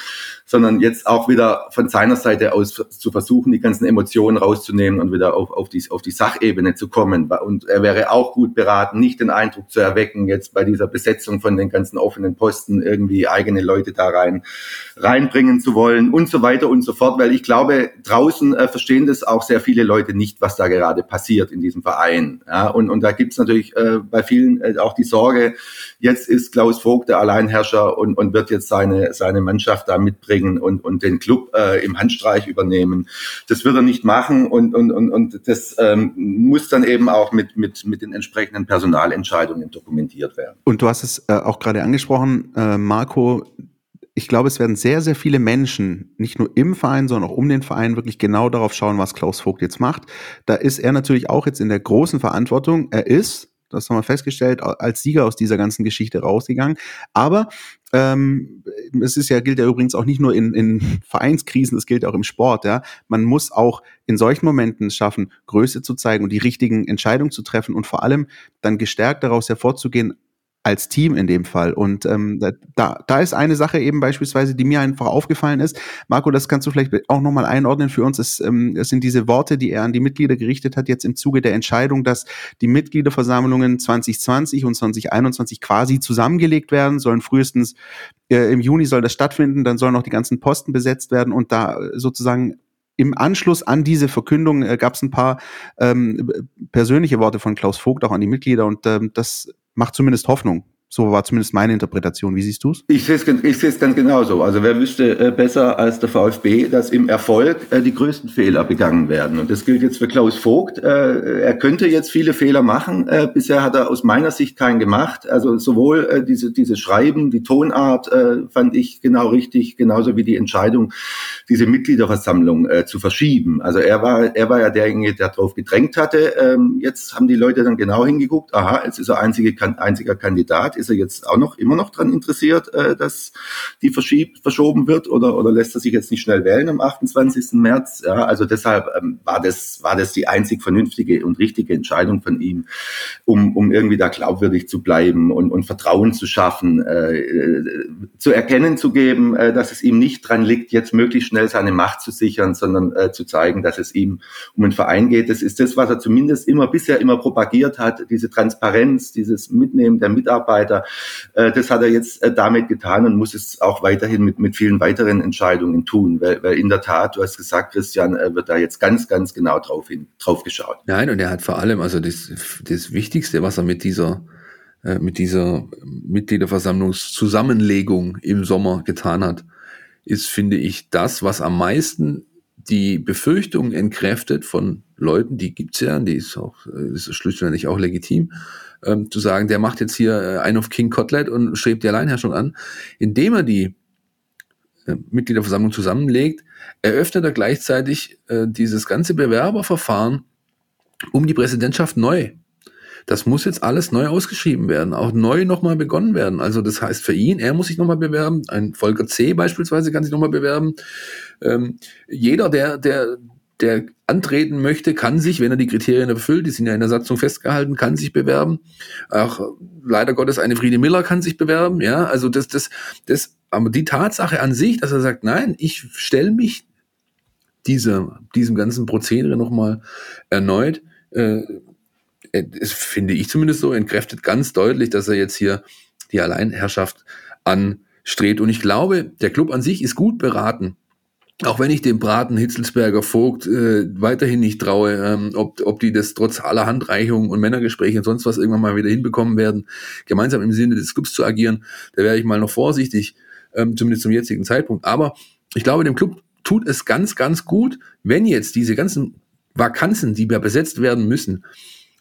sondern jetzt auch wieder von seiner Seite aus zu versuchen, die ganzen Emotionen rauszunehmen und wieder auf, auf, die, die Sachebene zu kommen. Und er wäre auch gut beraten, nicht den Eindruck zu erwecken, jetzt bei dieser Besetzung von den ganzen offenen Posten irgendwie eigene Leute da rein reinbringen zu wollen und so weiter und so fort, weil ich glaube, draußen äh, verstehen das auch sehr viele Leute nicht, was da gerade passiert in diesem Verein. Ja, und, und da gibt's natürlich äh, bei vielen äh, auch die Sorge, jetzt ist Klaus Vogt der Alleinherrscher und, und wird jetzt seine, seine Mannschaft da mitbringen und, und den Club äh, im Handstreich übernehmen. Das wird er nicht machen und, und, und, und das ähm, muss dann eben auch mit, mit, mit den entsprechenden Personalentscheidungen dokumentiert werden. Und du hast es äh, auch gerade angesprochen, äh, Marco, ich glaube, es werden sehr, sehr viele Menschen, nicht nur im Verein, sondern auch um den Verein, wirklich genau darauf schauen, was Klaus Vogt jetzt macht. Da ist er natürlich auch jetzt in der großen Verantwortung. Er ist, das haben wir festgestellt, als Sieger aus dieser ganzen Geschichte rausgegangen. Aber ähm, es ist ja, gilt ja übrigens auch nicht nur in, in Vereinskrisen, es gilt auch im Sport, ja. Man muss auch in solchen Momenten schaffen, Größe zu zeigen und die richtigen Entscheidungen zu treffen und vor allem dann gestärkt daraus hervorzugehen, als Team in dem Fall. Und ähm, da, da ist eine Sache eben beispielsweise, die mir einfach aufgefallen ist. Marco, das kannst du vielleicht auch nochmal einordnen für uns. Es, ähm, es sind diese Worte, die er an die Mitglieder gerichtet hat, jetzt im Zuge der Entscheidung, dass die Mitgliederversammlungen 2020 und 2021 quasi zusammengelegt werden, sollen frühestens äh, im Juni soll das stattfinden, dann sollen auch die ganzen Posten besetzt werden und da sozusagen im Anschluss an diese Verkündung äh, gab es ein paar ähm, persönliche Worte von Klaus Vogt auch an die Mitglieder und ähm, das macht zumindest Hoffnung. So war zumindest meine Interpretation. Wie siehst du es? Ich sehe es ich sehe es ganz genauso. Also wer wüsste äh, besser als der VfB, dass im Erfolg äh, die größten Fehler begangen werden. Und das gilt jetzt für Klaus Vogt. Äh, er könnte jetzt viele Fehler machen. Äh, bisher hat er aus meiner Sicht keinen gemacht. Also sowohl äh, diese, diese Schreiben, die Tonart äh, fand ich genau richtig, genauso wie die Entscheidung, diese Mitgliederversammlung zu verschieben. Also er war, er war ja derjenige, der darauf gedrängt hatte. Ähm, jetzt haben die Leute dann genau hingeguckt. Aha, jetzt ist er einzige, einziger Kandidat ist er jetzt auch noch immer noch dran interessiert, äh, dass die verschiebt, verschoben wird oder, oder lässt er sich jetzt nicht schnell wählen am 28. März? Ja, also deshalb ähm, war, das, war das die einzig vernünftige und richtige Entscheidung von ihm, um, um irgendwie da glaubwürdig zu bleiben und, und Vertrauen zu schaffen, äh, äh, zu erkennen zu geben, äh, dass es ihm nicht dran liegt, jetzt möglichst schnell seine Macht zu sichern, sondern äh, zu zeigen, dass es ihm um einen Verein geht. Das ist das, was er zumindest immer bisher immer propagiert hat, diese Transparenz, dieses Mitnehmen der Mitarbeiter, weiter. Äh, das hat er jetzt äh, damit getan und muss es auch weiterhin mit, mit vielen weiteren Entscheidungen tun, weil, weil in der Tat, du hast gesagt, Christian, äh, wird da jetzt ganz, ganz genau drauf, hin, drauf geschaut. Nein, und er hat vor allem, also das, das Wichtigste, was er mit dieser mit dieser Mitgliederversammlungszusammenlegung im Sommer getan hat, ist, finde ich, das, was am meisten die Befürchtung entkräftet von Leuten, die gibt's ja, die ist auch, ist schlussendlich auch legitim, ähm, zu sagen, der macht jetzt hier äh, ein auf King Kotlet und strebt die Alleinherrschung an, indem er die äh, Mitgliederversammlung zusammenlegt, eröffnet er gleichzeitig äh, dieses ganze Bewerberverfahren um die Präsidentschaft neu. das muss jetzt alles neu ausgeschrieben werden, auch neu nochmal begonnen werden. Also das heißt für ihn, er muss sich nochmal bewerben, ein Volker C. beispielsweise kann sich nochmal bewerben. Ähm, jeder, der, der, der antreten möchte, kann sich, wenn er die Kriterien erfüllt, die sind ja in der Satzung festgehalten, kann sich bewerben. Auch leider Gottes eine Friede Miller kann sich bewerben, ja. Also das, das, das, aber die Tatsache an sich, dass er sagt, nein, ich stelle mich dieser, diesem ganzen Prozedere nochmal erneut, äh, es finde ich zumindest so, entkräftet ganz deutlich, dass er jetzt hier die Alleinherrschaft anstrebt. Und ich glaube, der Club an sich ist gut beraten, auch wenn ich dem Braten Hitzelsberger Vogt äh, weiterhin nicht traue, ähm, ob, ob die das trotz aller Handreichungen und Männergespräche und sonst was irgendwann mal wieder hinbekommen werden, gemeinsam im Sinne des Clubs zu agieren, da wäre ich mal noch vorsichtig, ähm, zumindest zum jetzigen Zeitpunkt. Aber ich glaube, dem Club tut es ganz, ganz gut, wenn jetzt diese ganzen Vakanzen, die besetzt werden müssen,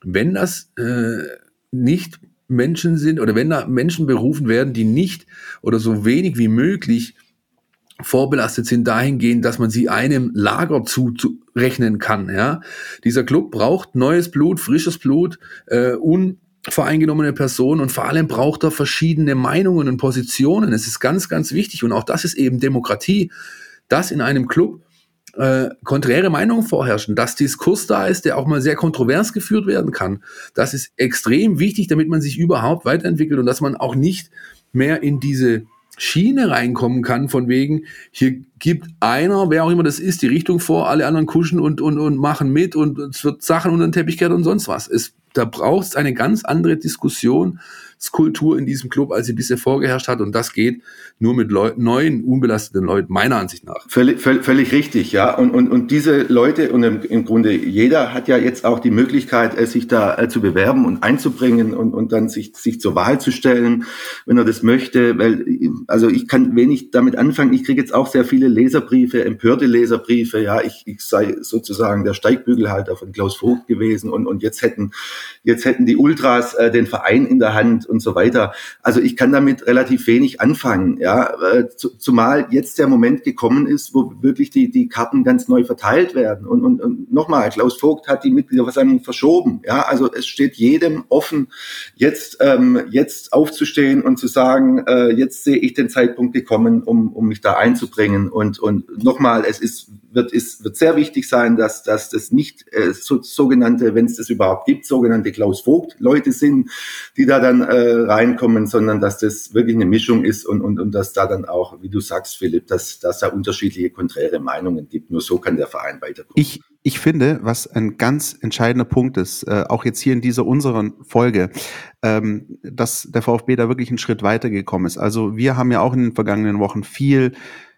wenn das äh, nicht Menschen sind oder wenn da Menschen berufen werden, die nicht oder so wenig wie möglich vorbelastet sind dahingehend, dass man sie einem Lager zurechnen kann. Ja? Dieser Club braucht neues Blut, frisches Blut, äh, unvoreingenommene Personen und vor allem braucht er verschiedene Meinungen und Positionen. Es ist ganz, ganz wichtig und auch das ist eben Demokratie, dass in einem Club äh, konträre Meinungen vorherrschen, dass Diskurs da ist, der auch mal sehr kontrovers geführt werden kann. Das ist extrem wichtig, damit man sich überhaupt weiterentwickelt und dass man auch nicht mehr in diese Schiene reinkommen kann, von wegen, hier gibt einer, wer auch immer das ist, die Richtung vor, alle anderen kuschen und, und, und machen mit und es wird Sachen unter den Teppich und sonst was. Es, da braucht es eine ganz andere Diskussion, Kultur in diesem Club, als sie bisher vorgeherrscht hat. Und das geht nur mit Leu neuen, unbelasteten Leuten, meiner Ansicht nach. Völlig, völlig, völlig richtig, ja. Und, und, und diese Leute, und im, im Grunde jeder hat ja jetzt auch die Möglichkeit, äh, sich da äh, zu bewerben und einzubringen und, und dann sich, sich zur Wahl zu stellen, wenn er das möchte. Weil, also ich kann wenig damit anfangen. Ich kriege jetzt auch sehr viele Leserbriefe, empörte Leserbriefe. Ja, ich, ich sei sozusagen der Steigbügelhalter von Klaus Vogt gewesen und, und jetzt hätten, jetzt hätten die Ultras äh, den Verein in der Hand und so weiter. Also ich kann damit relativ wenig anfangen, ja, äh, zumal jetzt der Moment gekommen ist, wo wirklich die, die Karten ganz neu verteilt werden. Und, und, und nochmal, Klaus Vogt hat die Mitgliederversammlung verschoben, ja, also es steht jedem offen, jetzt, ähm, jetzt aufzustehen und zu sagen, äh, jetzt sehe ich den Zeitpunkt gekommen, um, um mich da einzubringen. Und, und nochmal, es ist, wird, ist, wird sehr wichtig sein, dass, dass das nicht äh, so, sogenannte, wenn es das überhaupt gibt, sogenannte Klaus Vogt Leute sind, die da dann äh, reinkommen, sondern dass das wirklich eine Mischung ist und, und, und dass da dann auch, wie du sagst, Philipp, dass, dass da unterschiedliche konträre Meinungen gibt. Nur so kann der Verein weiterkommen. Ich, ich finde, was ein ganz entscheidender Punkt ist, äh, auch jetzt hier in dieser unseren Folge, ähm, dass der VfB da wirklich einen Schritt weitergekommen ist. Also wir haben ja auch in den vergangenen Wochen viel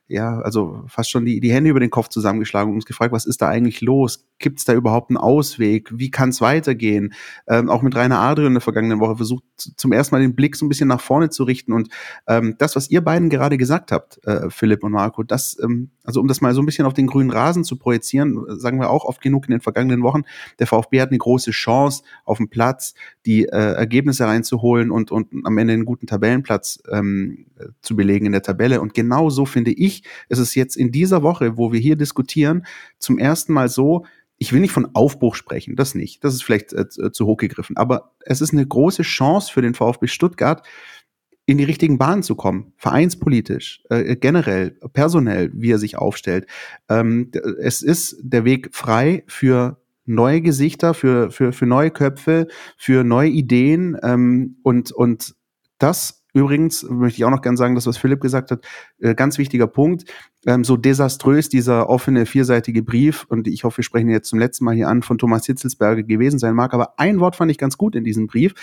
ja, also fast schon die, die Hände über den Kopf zusammengeschlagen und uns gefragt, was ist da eigentlich los? Gibt es da überhaupt einen Ausweg? Wie kann es weitergehen? Ähm, auch mit Rainer Adrian in der vergangenen Woche versucht zum ersten Mal den Blick so ein bisschen nach vorne zu richten. Und ähm, das, was ihr beiden gerade gesagt habt, äh, Philipp und Marco, das, ähm, also um das mal so ein bisschen auf den grünen Rasen zu projizieren, sagen wir auch oft genug in den vergangenen Wochen, der VfB hat eine große Chance auf dem Platz, die äh, Ergebnisse reinzuholen und, und am Ende einen guten Tabellenplatz ähm, zu belegen in der Tabelle. Und genau so finde ich, ist es jetzt in dieser Woche, wo wir hier diskutieren, zum ersten Mal so, ich will nicht von Aufbruch sprechen, das nicht. Das ist vielleicht äh, zu hoch gegriffen. Aber es ist eine große Chance für den VfB Stuttgart, in die richtigen Bahnen zu kommen, vereinspolitisch, äh, generell, personell, wie er sich aufstellt. Ähm, es ist der Weg frei für neue Gesichter, für, für, für neue Köpfe, für neue Ideen ähm, und, und das Übrigens möchte ich auch noch gerne sagen, das, was Philipp gesagt hat, äh, ganz wichtiger Punkt. Ähm, so desaströs dieser offene, vierseitige Brief, und ich hoffe, wir sprechen jetzt zum letzten Mal hier an, von Thomas Hitzelsberger gewesen sein mag, aber ein Wort fand ich ganz gut in diesem Brief.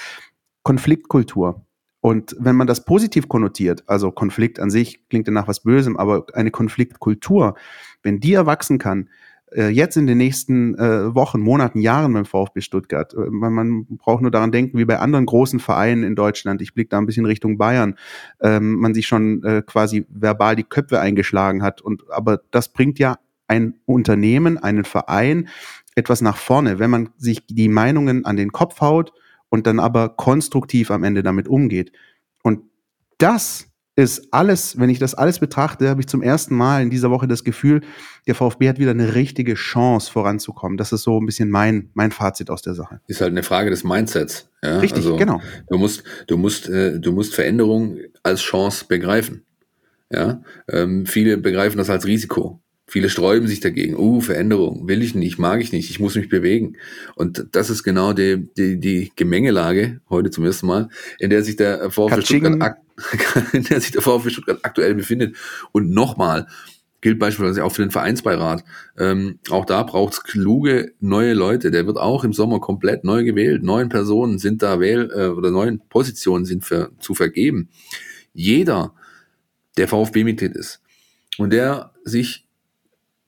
Konfliktkultur. Und wenn man das positiv konnotiert, also Konflikt an sich klingt danach was Bösem, aber eine Konfliktkultur, wenn die erwachsen kann, äh, jetzt in den nächsten äh, Wochen, Monaten, Jahren beim VfB Stuttgart. Äh, man, braucht nur daran denken, wie bei anderen großen Vereinen in Deutschland. Ich blicke da ein bisschen Richtung Bayern. Ähm, man sich schon quasi verbal die Köpfe eingeschlagen hat. Und aber das bringt ja ein Unternehmen, einen Verein etwas nach vorne, wenn man sich die Meinungen an den Kopf haut und dann aber konstruktiv am Ende damit umgeht. Und das ist alles, wenn ich das alles betrachte, habe ich zum ersten Mal in dieser Woche das Gefühl, der VfB hat wieder eine richtige Chance voranzukommen. Das ist so ein bisschen mein, mein Fazit aus der Sache. Ist halt eine Frage des Mindsets. Ja? Richtig, also, genau. Du musst, du musst, äh, du musst Veränderung als Chance begreifen. Ja, ähm, viele begreifen das als Risiko. Viele sträuben sich dagegen. Uh, Veränderung will ich nicht, mag ich nicht, ich muss mich bewegen. Und das ist genau die, die, die Gemengelage, heute zum ersten Mal, in der sich der VfB Stuttgart, in der sich der VfB Stuttgart aktuell befindet. Und nochmal, gilt beispielsweise auch für den Vereinsbeirat. Ähm, auch da braucht es kluge neue Leute. Der wird auch im Sommer komplett neu gewählt. Neun Personen sind da wähl äh, oder neun Positionen sind für, zu vergeben. Jeder, der VfB-Mitglied ist und der sich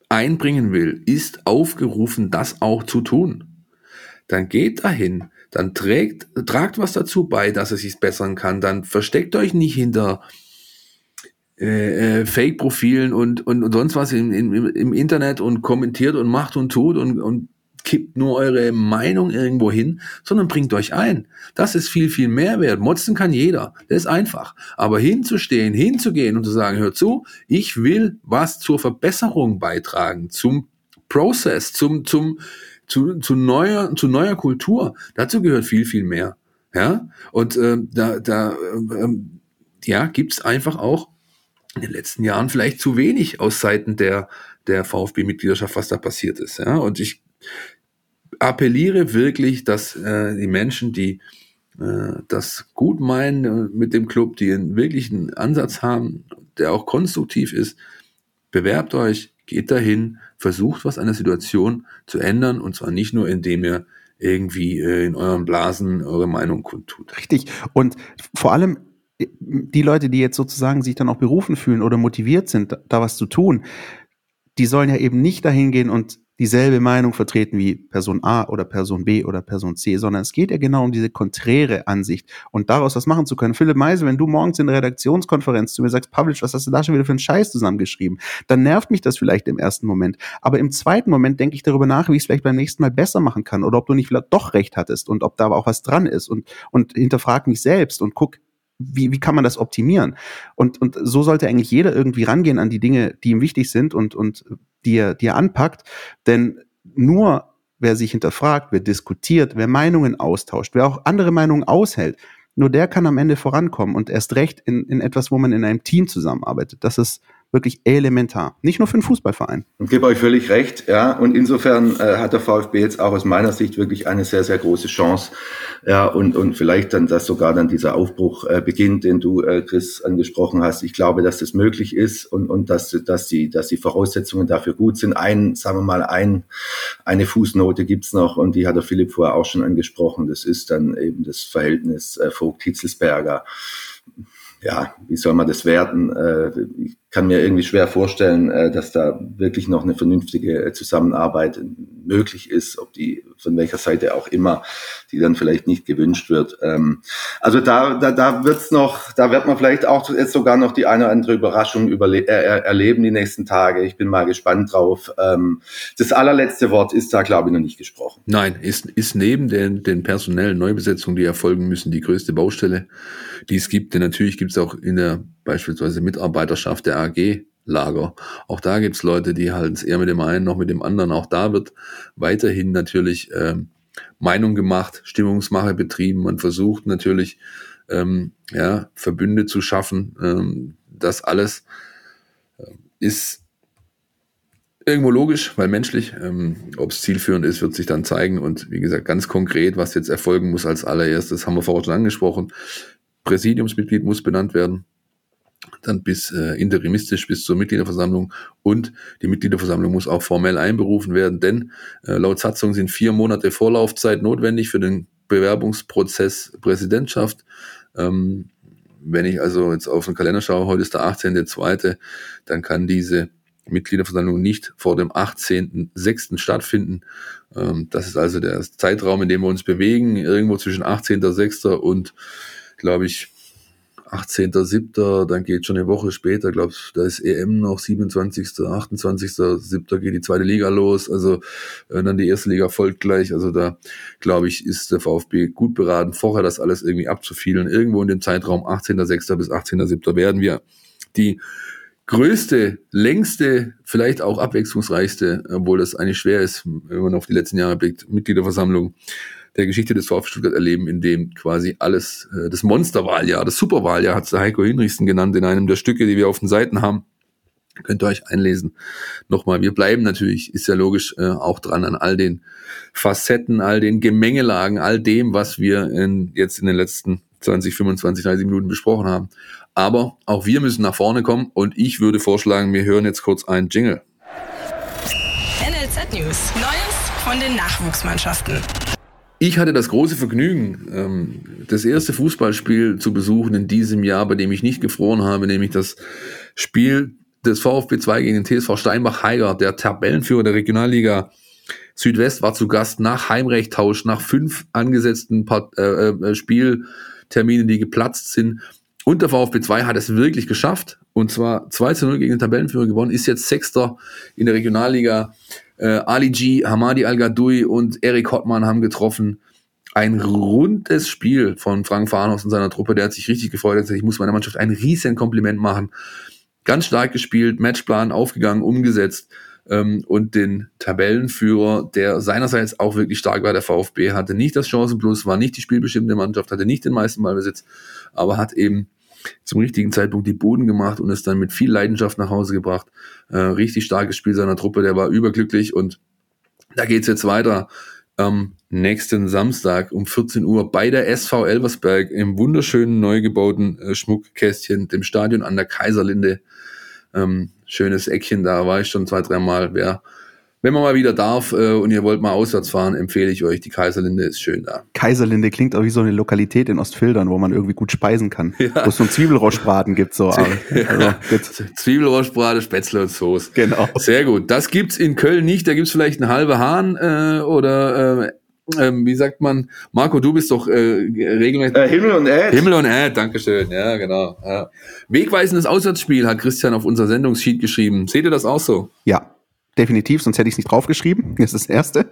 einbringen will, ist aufgerufen, das auch zu tun. Dann geht dahin, dann trägt, tragt was dazu bei, dass es sich bessern kann, dann versteckt euch nicht hinter äh, äh, Fake-Profilen und, und, und sonst was im, im, im Internet und kommentiert und macht und tut und, und kippt nur eure Meinung irgendwo hin, sondern bringt euch ein. Das ist viel, viel mehr wert. Motzen kann jeder. Das ist einfach. Aber hinzustehen, hinzugehen und zu sagen, hör zu, ich will was zur Verbesserung beitragen, zum Prozess, zum, zum, zu, zu neuer, zu neuer Kultur. Dazu gehört viel, viel mehr. Ja, und äh, da, da äh, ja, gibt's einfach auch in den letzten Jahren vielleicht zu wenig aus Seiten der, der VfB-Mitgliedschaft, was da passiert ist. Ja, und ich appelliere wirklich, dass äh, die Menschen, die äh, das gut meinen äh, mit dem Club, die einen wirklichen Ansatz haben, der auch konstruktiv ist, bewerbt euch, geht dahin, versucht was an der Situation zu ändern und zwar nicht nur, indem ihr irgendwie äh, in euren Blasen eure Meinung kundtut. Richtig. Und vor allem äh, die Leute, die jetzt sozusagen sich dann auch berufen fühlen oder motiviert sind, da was zu tun, die sollen ja eben nicht dahin gehen und dieselbe Meinung vertreten wie Person A oder Person B oder Person C, sondern es geht ja genau um diese konträre Ansicht und daraus was machen zu können. Philipp Meisel, wenn du morgens in der Redaktionskonferenz zu mir sagst, Publish, was hast du da schon wieder für einen Scheiß zusammengeschrieben, dann nervt mich das vielleicht im ersten Moment. Aber im zweiten Moment denke ich darüber nach, wie ich es vielleicht beim nächsten Mal besser machen kann oder ob du nicht vielleicht doch recht hattest und ob da aber auch was dran ist und, und hinterfrag mich selbst und guck, wie, wie kann man das optimieren? Und, und so sollte eigentlich jeder irgendwie rangehen an die Dinge, die ihm wichtig sind und, und die, er, die er anpackt. Denn nur wer sich hinterfragt, wer diskutiert, wer Meinungen austauscht, wer auch andere Meinungen aushält, nur der kann am Ende vorankommen und erst recht in, in etwas, wo man in einem Team zusammenarbeitet. Das ist wirklich elementar. Nicht nur für einen Fußballverein. Ich gebe euch völlig recht, ja. Und insofern äh, hat der VfB jetzt auch aus meiner Sicht wirklich eine sehr, sehr große Chance. Ja, und, und vielleicht dann, dass sogar dann dieser Aufbruch äh, beginnt, den du, äh, Chris, angesprochen hast. Ich glaube, dass das möglich ist und, und dass, dass, die, dass die Voraussetzungen dafür gut sind. Ein, sagen wir mal, ein, eine Fußnote gibt's noch und die hat der Philipp vorher auch schon angesprochen. Das ist dann eben das Verhältnis äh, Vogt-Hitzelsberger ja, wie soll man das werten? Äh, kann mir irgendwie schwer vorstellen, äh, dass da wirklich noch eine vernünftige Zusammenarbeit möglich ist, ob die von welcher Seite auch immer, die dann vielleicht nicht gewünscht wird. Ähm, also da, da, da wird's noch, da wird man vielleicht auch jetzt sogar noch die eine oder andere Überraschung überle er erleben die nächsten Tage. Ich bin mal gespannt drauf. Ähm, das allerletzte Wort ist da, glaube ich, noch nicht gesprochen. Nein, ist, ist neben den, den personellen Neubesetzungen, die erfolgen müssen, die größte Baustelle die es gibt. Denn natürlich gibt es auch in der beispielsweise Mitarbeiterschaft der AG Lager. Auch da gibt es Leute, die halt eher mit dem einen noch mit dem anderen. Auch da wird weiterhin natürlich ähm, Meinung gemacht, Stimmungsmache betrieben. Man versucht natürlich ähm, ja, Verbünde zu schaffen. Ähm, das alles äh, ist irgendwo logisch, weil menschlich. Ähm, Ob es zielführend ist, wird sich dann zeigen. Und wie gesagt, ganz konkret, was jetzt erfolgen muss als allererstes, haben wir vorher schon angesprochen. Präsidiumsmitglied muss benannt werden, dann bis äh, interimistisch bis zur Mitgliederversammlung und die Mitgliederversammlung muss auch formell einberufen werden, denn äh, laut Satzung sind vier Monate Vorlaufzeit notwendig für den Bewerbungsprozess Präsidentschaft. Ähm, wenn ich also jetzt auf den Kalender schaue, heute ist der 18.2., dann kann diese Mitgliederversammlung nicht vor dem 18.06. stattfinden. Ähm, das ist also der Zeitraum, in dem wir uns bewegen, irgendwo zwischen 18.06. und glaube ich, 18.07., dann geht schon eine Woche später, glaube da ist EM noch 27., 28.07. geht die zweite Liga los, also äh, dann die erste Liga folgt gleich, also da glaube ich, ist der VfB gut beraten, vorher das alles irgendwie abzufielen. Irgendwo in dem Zeitraum 18.06. bis 18.07. werden wir die größte, längste, vielleicht auch abwechslungsreichste, obwohl das eigentlich schwer ist, wenn man auf die letzten Jahre blickt, Mitgliederversammlung der Geschichte des VfB Stuttgart erleben, in dem quasi alles, äh, das Monsterwahljahr, das Superwahljahr hat Heiko Hinrichsen genannt in einem der Stücke, die wir auf den Seiten haben. Könnt ihr euch einlesen. Nochmal, wir bleiben natürlich, ist ja logisch, äh, auch dran an all den Facetten, all den Gemengelagen, all dem, was wir in, jetzt in den letzten 20, 25, 30 Minuten besprochen haben. Aber auch wir müssen nach vorne kommen und ich würde vorschlagen, wir hören jetzt kurz einen Jingle. NLZ News. Neues von den Nachwuchsmannschaften. Ich hatte das große Vergnügen, ähm, das erste Fußballspiel zu besuchen in diesem Jahr, bei dem ich nicht gefroren habe, nämlich das Spiel des VfB 2 gegen den TSV Steinbach-Heiger, der Tabellenführer der Regionalliga Südwest war zu Gast nach Heimrechttausch, nach fünf angesetzten äh, äh, Spielterminen, die geplatzt sind. Und der VfB 2 hat es wirklich geschafft. Und zwar 2 zu 0 gegen den Tabellenführer gewonnen, ist jetzt Sechster in der Regionalliga. Äh, Ali G, Hamadi Al-Gadoui und Erik Hottmann haben getroffen. Ein rundes Spiel von Frank Farnhaus und seiner Truppe. Der hat sich richtig gefreut. Er hat gesagt, ich muss meiner Mannschaft ein riesen Kompliment machen. Ganz stark gespielt, Matchplan aufgegangen, umgesetzt. Ähm, und den Tabellenführer, der seinerseits auch wirklich stark war, der VfB, hatte nicht das Chancenplus, war nicht die spielbestimmte Mannschaft, hatte nicht den meisten Ballbesitz, aber hat eben zum richtigen Zeitpunkt die Boden gemacht und es dann mit viel Leidenschaft nach Hause gebracht. Äh, richtig starkes Spiel seiner Truppe, der war überglücklich und da geht's jetzt weiter am nächsten Samstag um 14 Uhr bei der SV Elversberg im wunderschönen neu gebauten äh, Schmuckkästchen, dem Stadion an der Kaiserlinde. Ähm, schönes Eckchen, da war ich schon zwei, dreimal. Wer wenn man mal wieder darf äh, und ihr wollt mal auswärts fahren, empfehle ich euch, die Kaiserlinde ist schön da. Kaiserlinde klingt auch wie so eine Lokalität in Ostfildern, wo man irgendwie gut speisen kann. Ja. Wo es so ein Zwiebelroschbraten gibt. So. Also, Zwiebelroschbrate, Spätzle und Soße. Genau. Sehr gut. Das gibt's in Köln nicht. Da gibt's vielleicht einen halben Hahn äh, oder äh, ähm, wie sagt man, Marco, du bist doch äh, regelmäßig. Äh, Himmel und Erd. Himmel und Erd, Dankeschön. Ja, genau. Ja. Wegweisendes Auswärtsspiel hat Christian auf unser Sendungssheet geschrieben. Seht ihr das auch so? Ja, definitiv, sonst hätte ich es nicht draufgeschrieben. Das ist das Erste.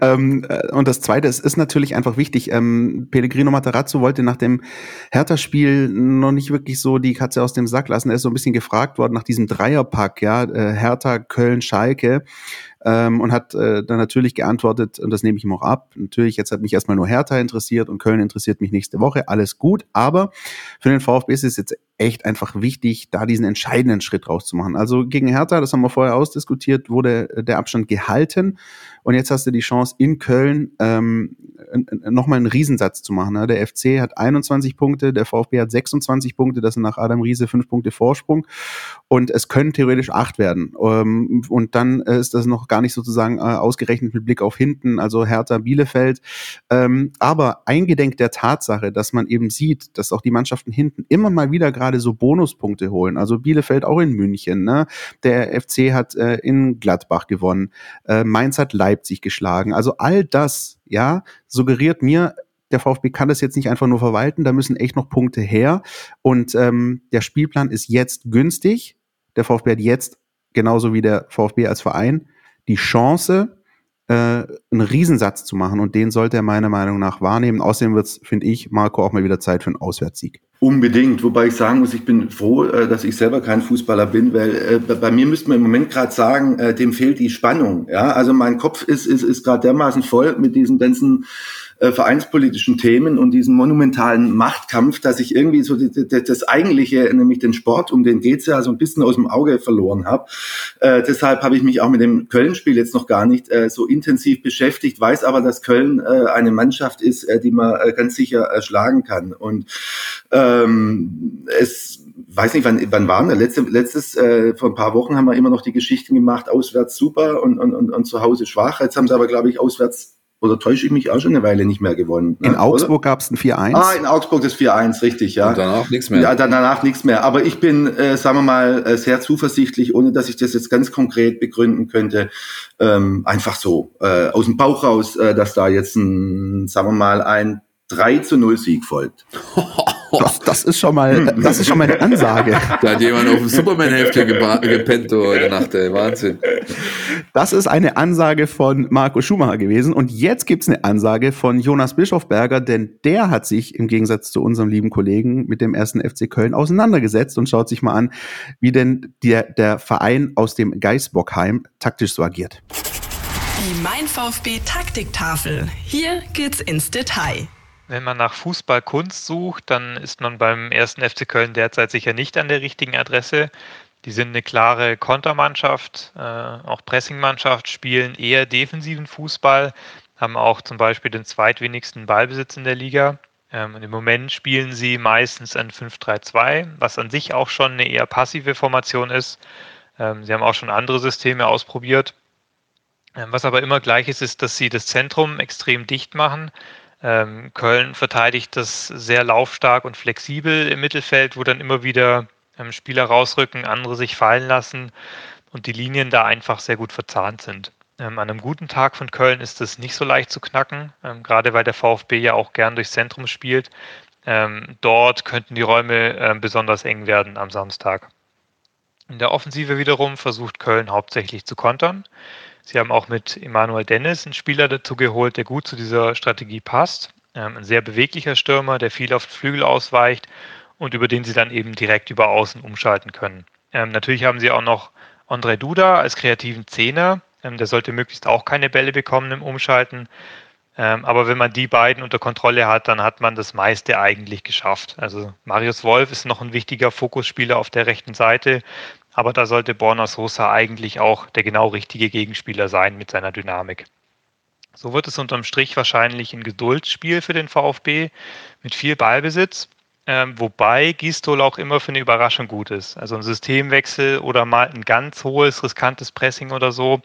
Ähm, äh, und das Zweite, es ist natürlich einfach wichtig. Ähm, Pellegrino Matarazzo wollte nach dem Hertha-Spiel noch nicht wirklich so die Katze aus dem Sack lassen. Er ist so ein bisschen gefragt worden nach diesem Dreierpack, ja, äh, Hertha, Köln, Schalke ähm, und hat äh, dann natürlich geantwortet, und das nehme ich ihm auch ab, natürlich, jetzt hat mich erstmal nur Hertha interessiert und Köln interessiert mich nächste Woche, alles gut, aber für den VfB ist es jetzt echt einfach wichtig, da diesen entscheidenden Schritt rauszumachen. Also gegen Hertha, das haben wir vorher ausdiskutiert, wurde der Abstand gehalten und jetzt hast du die Chance in Köln ähm, nochmal einen Riesensatz zu machen. Ne? Der FC hat 21 Punkte, der VfB hat 26 Punkte, das sind nach Adam Riese fünf Punkte Vorsprung und es können theoretisch acht werden. Ähm, und dann ist das noch gar nicht sozusagen äh, ausgerechnet mit Blick auf hinten, also Hertha Bielefeld. Ähm, aber eingedenk der Tatsache, dass man eben sieht, dass auch die Mannschaften hinten immer mal wieder gerade so Bonuspunkte holen. Also Bielefeld auch in München. Ne? Der FC hat äh, in Gladbach gewonnen. Äh, Mainz hat Leipzig Leipzig geschlagen. Also all das, ja, suggeriert mir, der VfB kann das jetzt nicht einfach nur verwalten, da müssen echt noch Punkte her. Und ähm, der Spielplan ist jetzt günstig. Der VfB hat jetzt, genauso wie der VfB als Verein, die Chance, äh, einen Riesensatz zu machen. Und den sollte er meiner Meinung nach wahrnehmen. Außerdem wird es, finde ich, Marco auch mal wieder Zeit für einen Auswärtssieg. Unbedingt, wobei ich sagen muss, ich bin froh, äh, dass ich selber kein Fußballer bin, weil äh, bei mir müsste man im Moment gerade sagen, äh, dem fehlt die Spannung. Ja, also mein Kopf ist ist ist gerade dermaßen voll mit diesen ganzen äh, vereinspolitischen Themen und diesen monumentalen Machtkampf, dass ich irgendwie so die, die, das Eigentliche, nämlich den Sport, um den geht's ja, so ein bisschen aus dem Auge verloren habe. Äh, deshalb habe ich mich auch mit dem Köln-Spiel jetzt noch gar nicht äh, so intensiv beschäftigt, weiß aber, dass Köln äh, eine Mannschaft ist, äh, die man äh, ganz sicher äh, schlagen kann. Und ähm, es weiß nicht, wann, wann waren wir? Letzte, letztes, äh, vor ein paar Wochen haben wir immer noch die Geschichten gemacht, auswärts super und, und, und, und zu Hause schwach. Jetzt haben sie aber, glaube ich, auswärts oder täusche ich mich auch schon eine Weile nicht mehr gewonnen? Ne? In Augsburg gab es ein 4-1. Ah, in Augsburg das 4-1, richtig, ja. Und danach nichts mehr. Ja, danach nichts mehr. Aber ich bin, äh, sagen wir mal, äh, sehr zuversichtlich, ohne dass ich das jetzt ganz konkret begründen könnte. Ähm, einfach so, äh, aus dem Bauch raus, äh, dass da jetzt ein, sagen wir mal, ein 3 zu 0 Sieg folgt. Das, das, ist schon mal, das ist schon mal eine Ansage. Da hat jemand auf dem Superman-Heftchen gepennt heute Nacht, ey. Wahnsinn. Das ist eine Ansage von Marco Schumacher gewesen. Und jetzt gibt's eine Ansage von Jonas Bischofberger, denn der hat sich im Gegensatz zu unserem lieben Kollegen mit dem ersten FC Köln auseinandergesetzt und schaut sich mal an, wie denn der, der Verein aus dem Geisbockheim taktisch so agiert. Die Mein VfB Taktiktafel. Hier geht's ins Detail. Wenn man nach Fußballkunst sucht, dann ist man beim ersten FC Köln derzeit sicher nicht an der richtigen Adresse. Die sind eine klare Kontermannschaft, äh, auch Pressingmannschaft, spielen eher defensiven Fußball, haben auch zum Beispiel den zweitwenigsten Ballbesitz in der Liga. Ähm, Im Moment spielen sie meistens ein 5-3-2, was an sich auch schon eine eher passive Formation ist. Ähm, sie haben auch schon andere Systeme ausprobiert. Ähm, was aber immer gleich ist, ist, dass sie das Zentrum extrem dicht machen. Ähm, Köln verteidigt das sehr laufstark und flexibel im Mittelfeld, wo dann immer wieder ähm, Spieler rausrücken, andere sich fallen lassen und die Linien da einfach sehr gut verzahnt sind. Ähm, an einem guten Tag von Köln ist es nicht so leicht zu knacken, ähm, gerade weil der VfB ja auch gern durchs Zentrum spielt. Ähm, dort könnten die Räume äh, besonders eng werden am Samstag. In der Offensive wiederum versucht Köln hauptsächlich zu kontern. Sie haben auch mit Emanuel Dennis einen Spieler dazu geholt, der gut zu dieser Strategie passt. Ähm, ein sehr beweglicher Stürmer, der viel auf den Flügel ausweicht und über den sie dann eben direkt über Außen umschalten können. Ähm, natürlich haben sie auch noch André Duda als kreativen Zehner. Ähm, der sollte möglichst auch keine Bälle bekommen im Umschalten. Ähm, aber wenn man die beiden unter Kontrolle hat, dann hat man das meiste eigentlich geschafft. Also Marius Wolf ist noch ein wichtiger Fokusspieler auf der rechten Seite. Aber da sollte Borna Sosa eigentlich auch der genau richtige Gegenspieler sein mit seiner Dynamik. So wird es unterm Strich wahrscheinlich ein Geduldsspiel für den VfB mit viel Ballbesitz, ähm, wobei Gistol auch immer für eine Überraschung gut ist. Also ein Systemwechsel oder mal ein ganz hohes, riskantes Pressing oder so,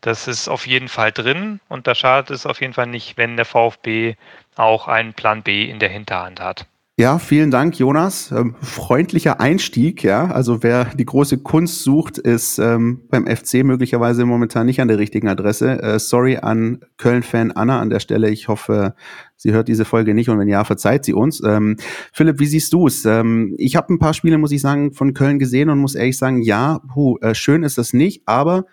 das ist auf jeden Fall drin und da schadet es auf jeden Fall nicht, wenn der VfB auch einen Plan B in der Hinterhand hat. Ja, vielen Dank, Jonas. Ähm, freundlicher Einstieg, ja. Also wer die große Kunst sucht, ist ähm, beim FC möglicherweise momentan nicht an der richtigen Adresse. Äh, sorry an Köln-Fan Anna an der Stelle. Ich hoffe, sie hört diese Folge nicht und wenn ja, verzeiht sie uns. Ähm, Philipp, wie siehst du es? Ähm, ich habe ein paar Spiele, muss ich sagen, von Köln gesehen und muss ehrlich sagen, ja, puh, äh, schön ist das nicht, aber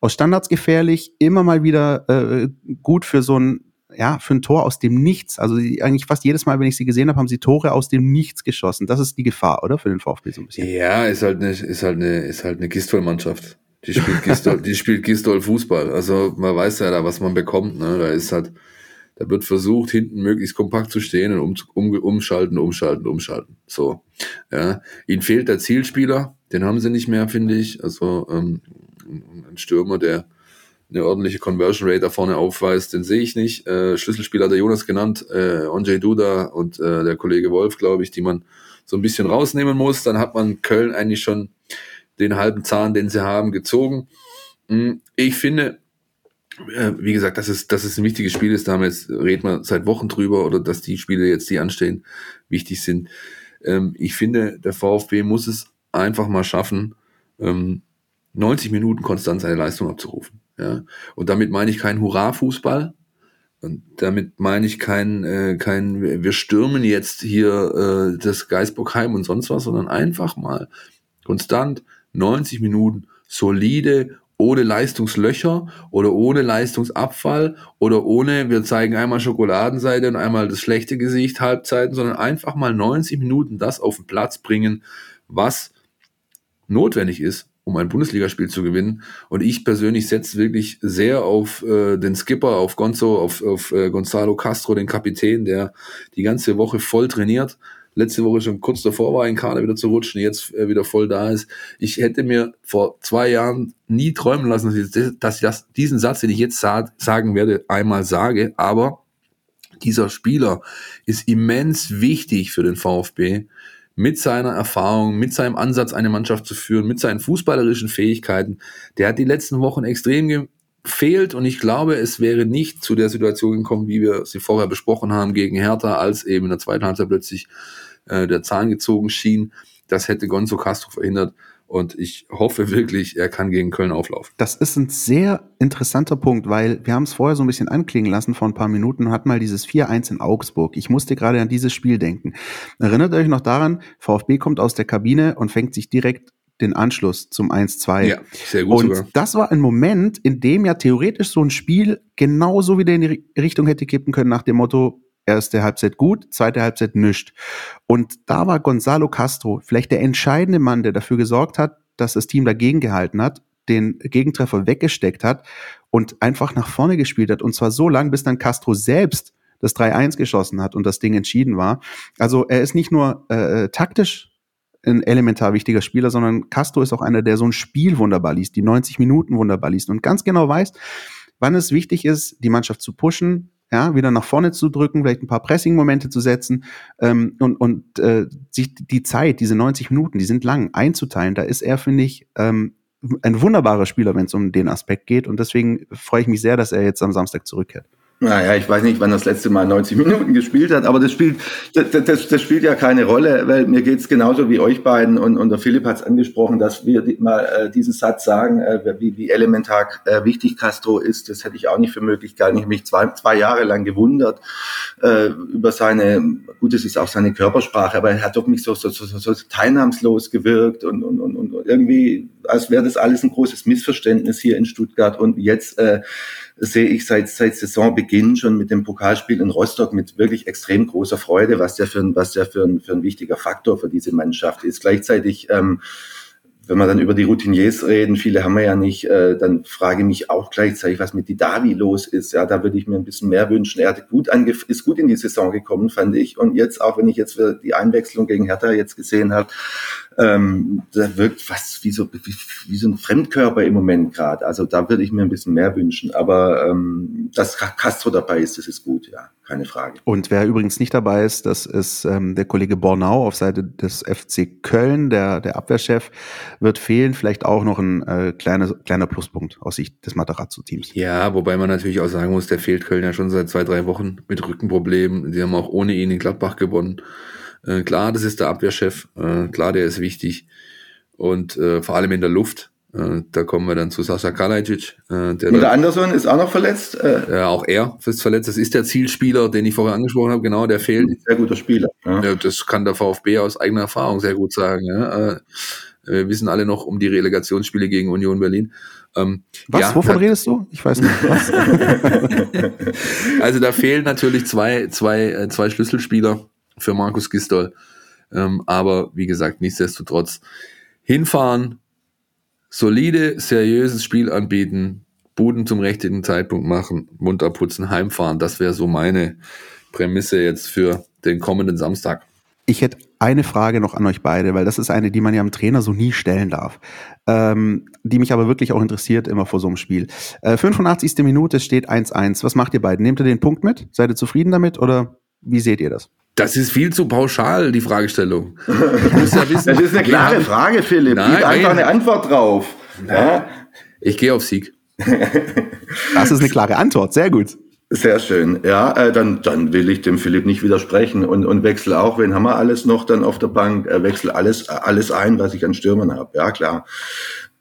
aus Standards gefährlich, immer mal wieder äh, gut für so ein ja, für ein Tor aus dem Nichts. Also die, eigentlich fast jedes Mal, wenn ich sie gesehen habe, haben sie Tore aus dem Nichts geschossen. Das ist die Gefahr, oder? Für den VfB so ein bisschen. Ja, ist halt eine, ist halt eine, ist halt eine Gistol-Mannschaft. Die spielt Gistol, die spielt Gistol Fußball. Also man weiß ja da, was man bekommt. Ne? Da ist halt, da wird versucht, hinten möglichst kompakt zu stehen und um, um, umschalten, umschalten, umschalten. So. Ja. Ihnen fehlt der Zielspieler, den haben sie nicht mehr, finde ich. Also ähm, ein Stürmer, der eine ordentliche Conversion Rate da vorne aufweist, den sehe ich nicht. Äh, Schlüsselspieler hat der Jonas genannt, äh, Onjay Duda und äh, der Kollege Wolf, glaube ich, die man so ein bisschen rausnehmen muss. Dann hat man Köln eigentlich schon den halben Zahn, den sie haben, gezogen. Hm, ich finde, äh, wie gesagt, dass es, dass es ein wichtiges Spiel ist, da haben wir jetzt, reden wir seit Wochen drüber, oder dass die Spiele jetzt, die anstehen, wichtig sind. Ähm, ich finde, der VfB muss es einfach mal schaffen, ähm, 90 Minuten konstant seine Leistung abzurufen. Ja? Und damit meine ich keinen Hurra-Fußball. Und damit meine ich kein, äh, kein, wir stürmen jetzt hier äh, das Geisbockheim und sonst was, sondern einfach mal konstant 90 Minuten solide, ohne Leistungslöcher oder ohne Leistungsabfall oder ohne, wir zeigen einmal Schokoladenseite und einmal das schlechte Gesicht, Halbzeiten, sondern einfach mal 90 Minuten das auf den Platz bringen, was notwendig ist, um ein Bundesligaspiel zu gewinnen. Und ich persönlich setze wirklich sehr auf äh, den Skipper, auf Gonzo, auf, auf äh, Gonzalo Castro, den Kapitän, der die ganze Woche voll trainiert. Letzte Woche schon kurz davor war, in Kader wieder zu rutschen, jetzt äh, wieder voll da ist. Ich hätte mir vor zwei Jahren nie träumen lassen, dass ich, dass ich das, diesen Satz, den ich jetzt sa sagen werde, einmal sage. Aber dieser Spieler ist immens wichtig für den VfB mit seiner Erfahrung, mit seinem Ansatz, eine Mannschaft zu führen, mit seinen fußballerischen Fähigkeiten. Der hat die letzten Wochen extrem gefehlt und ich glaube, es wäre nicht zu der Situation gekommen, wie wir sie vorher besprochen haben gegen Hertha, als eben in der zweiten Halbzeit plötzlich äh, der Zahn gezogen schien. Das hätte Gonzo Castro verhindert. Und ich hoffe wirklich, er kann gegen Köln auflaufen. Das ist ein sehr interessanter Punkt, weil wir haben es vorher so ein bisschen anklingen lassen vor ein paar Minuten und hatten mal dieses 4-1 in Augsburg. Ich musste gerade an dieses Spiel denken. Erinnert euch noch daran, VfB kommt aus der Kabine und fängt sich direkt den Anschluss zum 1-2. Ja, sehr gut Und sogar. das war ein Moment, in dem ja theoretisch so ein Spiel genauso wieder in die Richtung hätte kippen können, nach dem Motto, erste Halbzeit gut, zweite Halbzeit nischt. Und da war Gonzalo Castro vielleicht der entscheidende Mann, der dafür gesorgt hat, dass das Team dagegen gehalten hat, den Gegentreffer weggesteckt hat und einfach nach vorne gespielt hat. Und zwar so lang, bis dann Castro selbst das 3-1 geschossen hat und das Ding entschieden war. Also er ist nicht nur äh, taktisch ein elementar wichtiger Spieler, sondern Castro ist auch einer, der so ein Spiel wunderbar liest, die 90 Minuten wunderbar liest und ganz genau weiß, wann es wichtig ist, die Mannschaft zu pushen, ja, wieder nach vorne zu drücken, vielleicht ein paar Pressing-Momente zu setzen ähm, und, und äh, sich die Zeit, diese 90 Minuten, die sind lang, einzuteilen. Da ist er, finde ich, ähm, ein wunderbarer Spieler, wenn es um den Aspekt geht. Und deswegen freue ich mich sehr, dass er jetzt am Samstag zurückkehrt. Naja, ich weiß nicht, wann das letzte Mal 90 Minuten gespielt hat, aber das spielt, das, das, das spielt ja keine Rolle, weil mir geht's genauso wie euch beiden und, und der Philipp hat's angesprochen, dass wir mal äh, diesen Satz sagen, äh, wie, wie elementar äh, wichtig Castro ist. Das hätte ich auch nicht für möglich gehalten. Ich habe mich zwei, zwei Jahre lang gewundert äh, über seine, gut, es ist auch seine Körpersprache, aber er hat doch mich so, so, so, so teilnahmslos gewirkt und, und, und, und irgendwie, als wäre das alles ein großes Missverständnis hier in Stuttgart und jetzt äh, sehe ich seit, seit Saisonbeginn schon mit dem Pokalspiel in Rostock mit wirklich extrem großer Freude, was der für ein, was der für ein, für ein wichtiger Faktor für diese Mannschaft ist. Gleichzeitig, ähm, wenn wir dann über die Routiniers reden, viele haben wir ja nicht, äh, dann frage ich mich auch gleichzeitig, was mit Didavi los ist. Ja, da würde ich mir ein bisschen mehr wünschen. Er hat gut angef ist gut in die Saison gekommen, fand ich. Und jetzt, auch wenn ich jetzt die Einwechslung gegen Hertha jetzt gesehen habe, ähm, da wirkt fast wie so, wie, wie so ein Fremdkörper im Moment gerade. Also da würde ich mir ein bisschen mehr wünschen. Aber ähm, dass Castro dabei ist, das ist gut, ja, keine Frage. Und wer übrigens nicht dabei ist, das ist ähm, der Kollege Bornau auf Seite des FC Köln, der, der Abwehrchef, wird fehlen. Vielleicht auch noch ein äh, kleiner, kleiner Pluspunkt aus Sicht des Materazzo-Teams. Ja, wobei man natürlich auch sagen muss, der fehlt Köln ja schon seit zwei, drei Wochen mit Rückenproblemen. Die haben auch ohne ihn in Gladbach gewonnen. Äh, klar, das ist der Abwehrchef. Äh, klar, der ist wichtig. Und äh, vor allem in der Luft. Äh, da kommen wir dann zu Sascha Kalajic. Äh, der Und der Anderson ist auch noch verletzt. Äh, ja, auch er ist verletzt. Das ist der Zielspieler, den ich vorher angesprochen habe. Genau, der fehlt. sehr guter Spieler. Ja. Ja, das kann der VfB aus eigener Erfahrung sehr gut sagen. Ja. Äh, Wir wissen alle noch um die Relegationsspiele gegen Union Berlin. Ähm, Was? ja, Wovon da- redest du? Ich weiß nicht. Was? Also da fehlen natürlich zwei, zwei, zwei Schlüsselspieler für Markus Gistol. Ähm, aber wie gesagt, nichtsdestotrotz hinfahren, solide, seriöses Spiel anbieten, Buden zum richtigen Zeitpunkt machen, munter putzen, heimfahren. Das wäre so meine Prämisse jetzt für den kommenden Samstag. Ich hätte eine Frage noch an euch beide, weil das ist eine, die man ja am Trainer so nie stellen darf. Ähm, die mich aber wirklich auch interessiert, immer vor so einem Spiel. Äh, 85. Minute steht 1-1. Was macht ihr beiden? Nehmt ihr den Punkt mit? Seid ihr zufrieden damit oder wie seht ihr das? Das ist viel zu pauschal, die Fragestellung. Ja wissen, Das ist eine klare Frage, Philipp. Nein, Gib einfach nein. eine Antwort drauf. Ja, Ich gehe auf Sieg. Das ist eine klare Antwort. Sehr gut. sehr schön. Ja, äh, dann, dann will ich dem Philipp nicht widersprechen und, und wechsle auch, wen haben wir alles noch dann auf der Bank, äh, wechsle alles, alles ein, was ich an Stürmern habe. Ja, klar.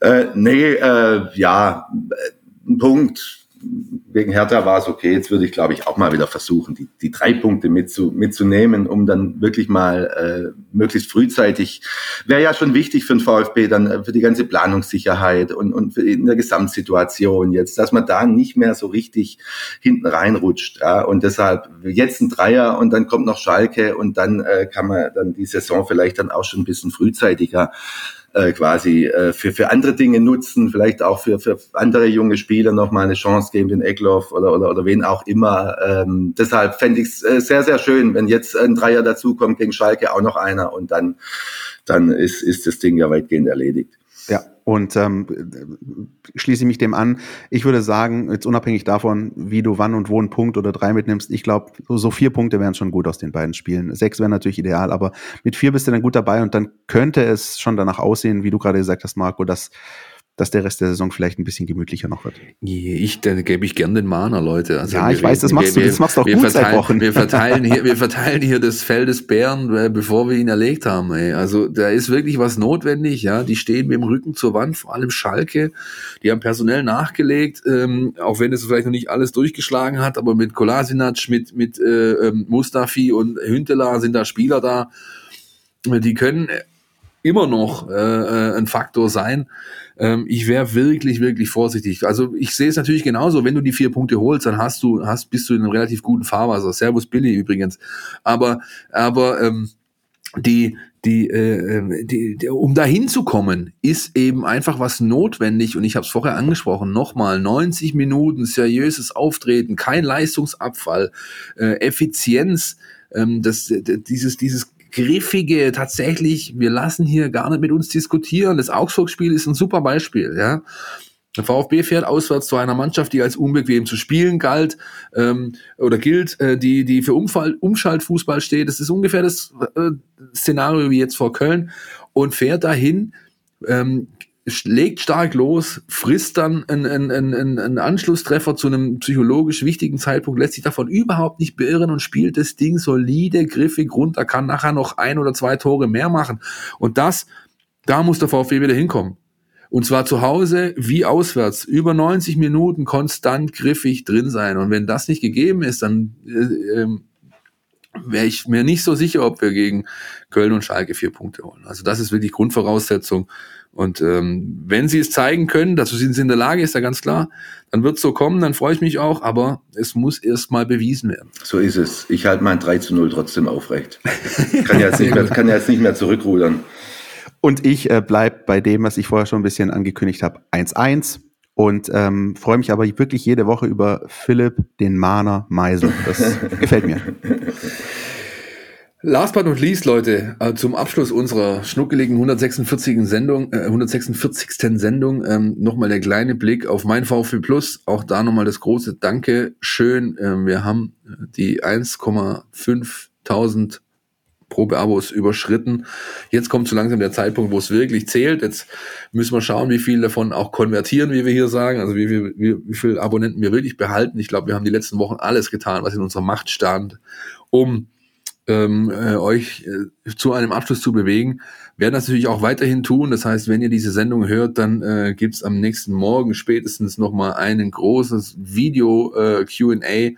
Äh, nee, äh, ja, äh, ein Punkt. Wegen Hertha war es okay. Jetzt würde ich, glaube ich, auch mal wieder versuchen, die, die drei Punkte mitzu, mitzunehmen, um dann wirklich mal äh, möglichst frühzeitig, wäre ja schon wichtig für den VfB, dann äh, für die ganze Planungssicherheit und, und für in der Gesamtsituation jetzt, dass man da nicht mehr so richtig hinten reinrutscht. Ja? Und deshalb jetzt ein Dreier und dann kommt noch Schalke und dann äh, kann man dann die Saison vielleicht dann auch schon ein bisschen frühzeitiger äh, quasi äh, für, für andere Dinge nutzen, vielleicht auch für, für andere junge Spieler noch mal eine Chance geben, den Eckloff oder, oder, oder wen auch immer. Ähm, deshalb fände ich es äh, sehr, sehr schön, wenn jetzt ein Dreier dazukommt gegen Schalke, auch noch einer und dann, dann ist, ist das Ding ja weitgehend erledigt. Ja, und ähm, schließe ich mich dem an. Ich würde sagen, jetzt unabhängig davon, wie du wann und wo einen Punkt oder drei mitnimmst, ich glaube, so, so vier Punkte wären schon gut aus den beiden Spielen. Sechs wären natürlich ideal, aber mit vier bist du dann gut dabei und dann könnte es schon danach aussehen, wie du gerade gesagt hast, Marco, dass dass der Rest der Saison vielleicht ein bisschen gemütlicher noch wird. Ich, dann gebe ich gern den Mahner, Leute. Also ja, ich weiß, das machst wir, du, das machst du auch wir gut verteilen, seit Wochen. Wir verteilen hier, wir verteilen hier das Fell des Bären, äh, bevor wir ihn erlegt haben. Ey. Also da ist wirklich was notwendig. Ja, die stehen mit dem Rücken zur Wand, vor allem Schalke. Die haben personell nachgelegt, ähm, auch wenn es vielleicht noch nicht alles durchgeschlagen hat, aber mit Kolasinac, mit mit äh, ähm, Mustafi und Hünteler sind da Spieler da, die können immer noch äh, äh ein Faktor sein. Ähm, ich wäre wirklich, wirklich vorsichtig. Also ich sehe es natürlich genauso. Wenn du die vier Punkte holst, dann hast du, hast, bist du in einem relativ guten Fahrwasser. Servus Billy übrigens. Aber, aber ähm, die, die, äh, die, die, um dahin zu kommen, ist eben einfach was notwendig. Und ich habe es vorher angesprochen. Nochmal 90 Minuten seriöses Auftreten, kein Leistungsabfall, äh, Effizienz. Ähm, das, dieses, dieses griffige, tatsächlich, wir lassen hier gar nicht mit uns diskutieren. Das Augsburg-Spiel ist ein super Beispiel, ja. Der VfB fährt auswärts zu einer Mannschaft, die als unbequem zu spielen galt ähm, oder gilt, äh, die, die für Umfall, Umschaltfußball steht. Das ist ungefähr das äh, Szenario wie jetzt vor Köln und fährt dahin, ähm, legt stark los, frisst dann einen, einen, einen, einen Anschlusstreffer zu einem psychologisch wichtigen Zeitpunkt, lässt sich davon überhaupt nicht beirren und spielt das Ding solide, griffig runter, kann nachher noch ein oder zwei Tore mehr machen. Und das, da muss der VfB wieder hinkommen. Und zwar zu Hause wie auswärts, über 90 Minuten konstant griffig drin sein. Und wenn das nicht gegeben ist, dann äh, äh, wäre ich mir nicht so sicher, ob wir gegen Köln und Schalke vier Punkte holen. Also das ist wirklich Grundvoraussetzung. Und ähm, wenn sie es zeigen können, dass sie in der Lage ist, ja ganz klar, dann wird es so kommen, dann freue ich mich auch, aber es muss erst mal bewiesen werden. So ist es. Ich halte mein 3 zu 0 trotzdem aufrecht. kann, ja jetzt nicht mehr, kann ja jetzt nicht mehr zurückrudern. Und ich äh, bleibe bei dem, was ich vorher schon ein bisschen angekündigt habe, 1-1 und ähm, freue mich aber wirklich jede Woche über Philipp, den Mahner Meisel. Das gefällt mir. Last but not least, Leute, äh, zum Abschluss unserer schnuckeligen 146. Sendung, äh, 146. Sendung, ähm, nochmal der kleine Blick auf mein VfB Plus. Auch da nochmal das große Danke. Schön, äh, wir haben die 1,5 Probeabos überschritten. Jetzt kommt so langsam der Zeitpunkt, wo es wirklich zählt. Jetzt müssen wir schauen, wie viel davon auch konvertieren, wie wir hier sagen, also wie, wie, wie, wie viele Abonnenten wir wirklich behalten. Ich glaube, wir haben die letzten Wochen alles getan, was in unserer Macht stand, um ähm, äh, euch äh, zu einem Abschluss zu bewegen. Werden das natürlich auch weiterhin tun. Das heißt, wenn ihr diese Sendung hört, dann äh, gibt am nächsten Morgen spätestens nochmal ein großes Video äh, QA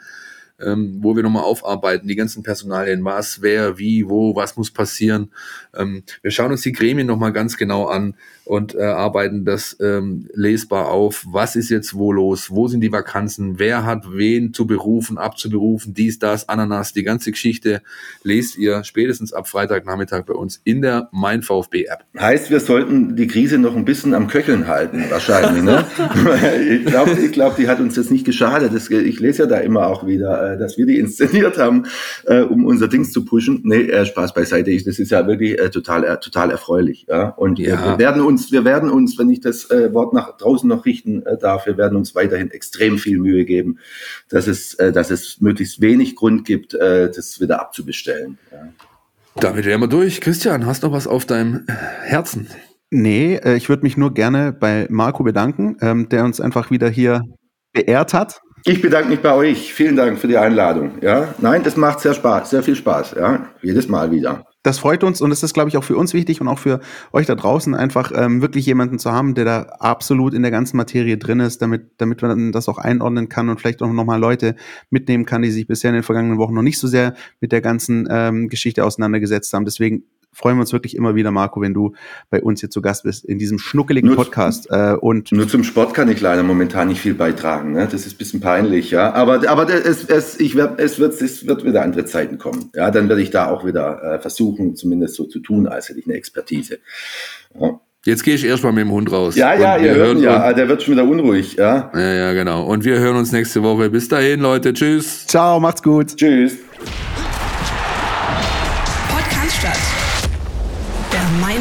ähm, wo wir nochmal aufarbeiten, die ganzen Personalien, was, wer, wie, wo, was muss passieren. Ähm, wir schauen uns die Gremien nochmal ganz genau an und äh, arbeiten das ähm, lesbar auf. Was ist jetzt wo los? Wo sind die Vakanzen? Wer hat wen zu berufen, abzuberufen? Dies, das, Ananas, die ganze Geschichte lest ihr spätestens ab Freitagnachmittag bei uns in der Mein VfB App. Heißt, wir sollten die Krise noch ein bisschen am Köcheln halten, wahrscheinlich. ne? ich glaube, ich glaub, die hat uns jetzt nicht geschadet. Das, ich lese ja da immer auch wieder äh, dass wir die inszeniert haben, äh, um unser Dings zu pushen. Nee, äh, Spaß beiseite. Das ist ja wirklich total, total erfreulich. Ja? Und ja. wir werden uns, wir werden uns, wenn ich das äh, Wort nach draußen noch richten äh, darf, wir werden uns weiterhin extrem viel Mühe geben, dass es, äh, dass es möglichst wenig Grund gibt, äh, das wieder abzubestellen. Ja. Damit wären wir durch. Christian, hast du noch was auf deinem Herzen? Nee, äh, ich würde mich nur gerne bei Marco bedanken, ähm, der uns einfach wieder hier beehrt hat ich bedanke mich bei euch. Vielen Dank für die Einladung. Ja, nein, das macht sehr Spaß, sehr viel Spaß. Ja, jedes Mal wieder. Das freut uns und es ist, glaube ich, auch für uns wichtig und auch für euch da draußen einfach ähm, wirklich jemanden zu haben, der da absolut in der ganzen Materie drin ist, damit, damit man das auch einordnen kann und vielleicht auch nochmal Leute mitnehmen kann, die sich bisher in den vergangenen Wochen noch nicht so sehr mit der ganzen ähm, Geschichte auseinandergesetzt haben. Deswegen freuen wir uns wirklich immer wieder, Marco, wenn du bei uns hier zu Gast bist in diesem schnuckeligen nur, Podcast. Äh, und nur zum Sport kann ich leider momentan nicht viel beitragen. Ne? Das ist ein bisschen peinlich, ja. Aber, aber es, es, ich werd, es, wird, es wird wieder andere Zeiten kommen. Ja, dann werde ich da auch wieder äh, versuchen, zumindest so zu tun, als hätte ich eine Expertise. Ja. Jetzt gehe ich erstmal mit dem Hund raus. Ja, ja, ihr hört ja, der wird schon wieder unruhig, ja. Ja, ja, genau. Und wir hören uns nächste Woche. Bis dahin, Leute. Tschüss. Ciao, macht's gut. Tschüss.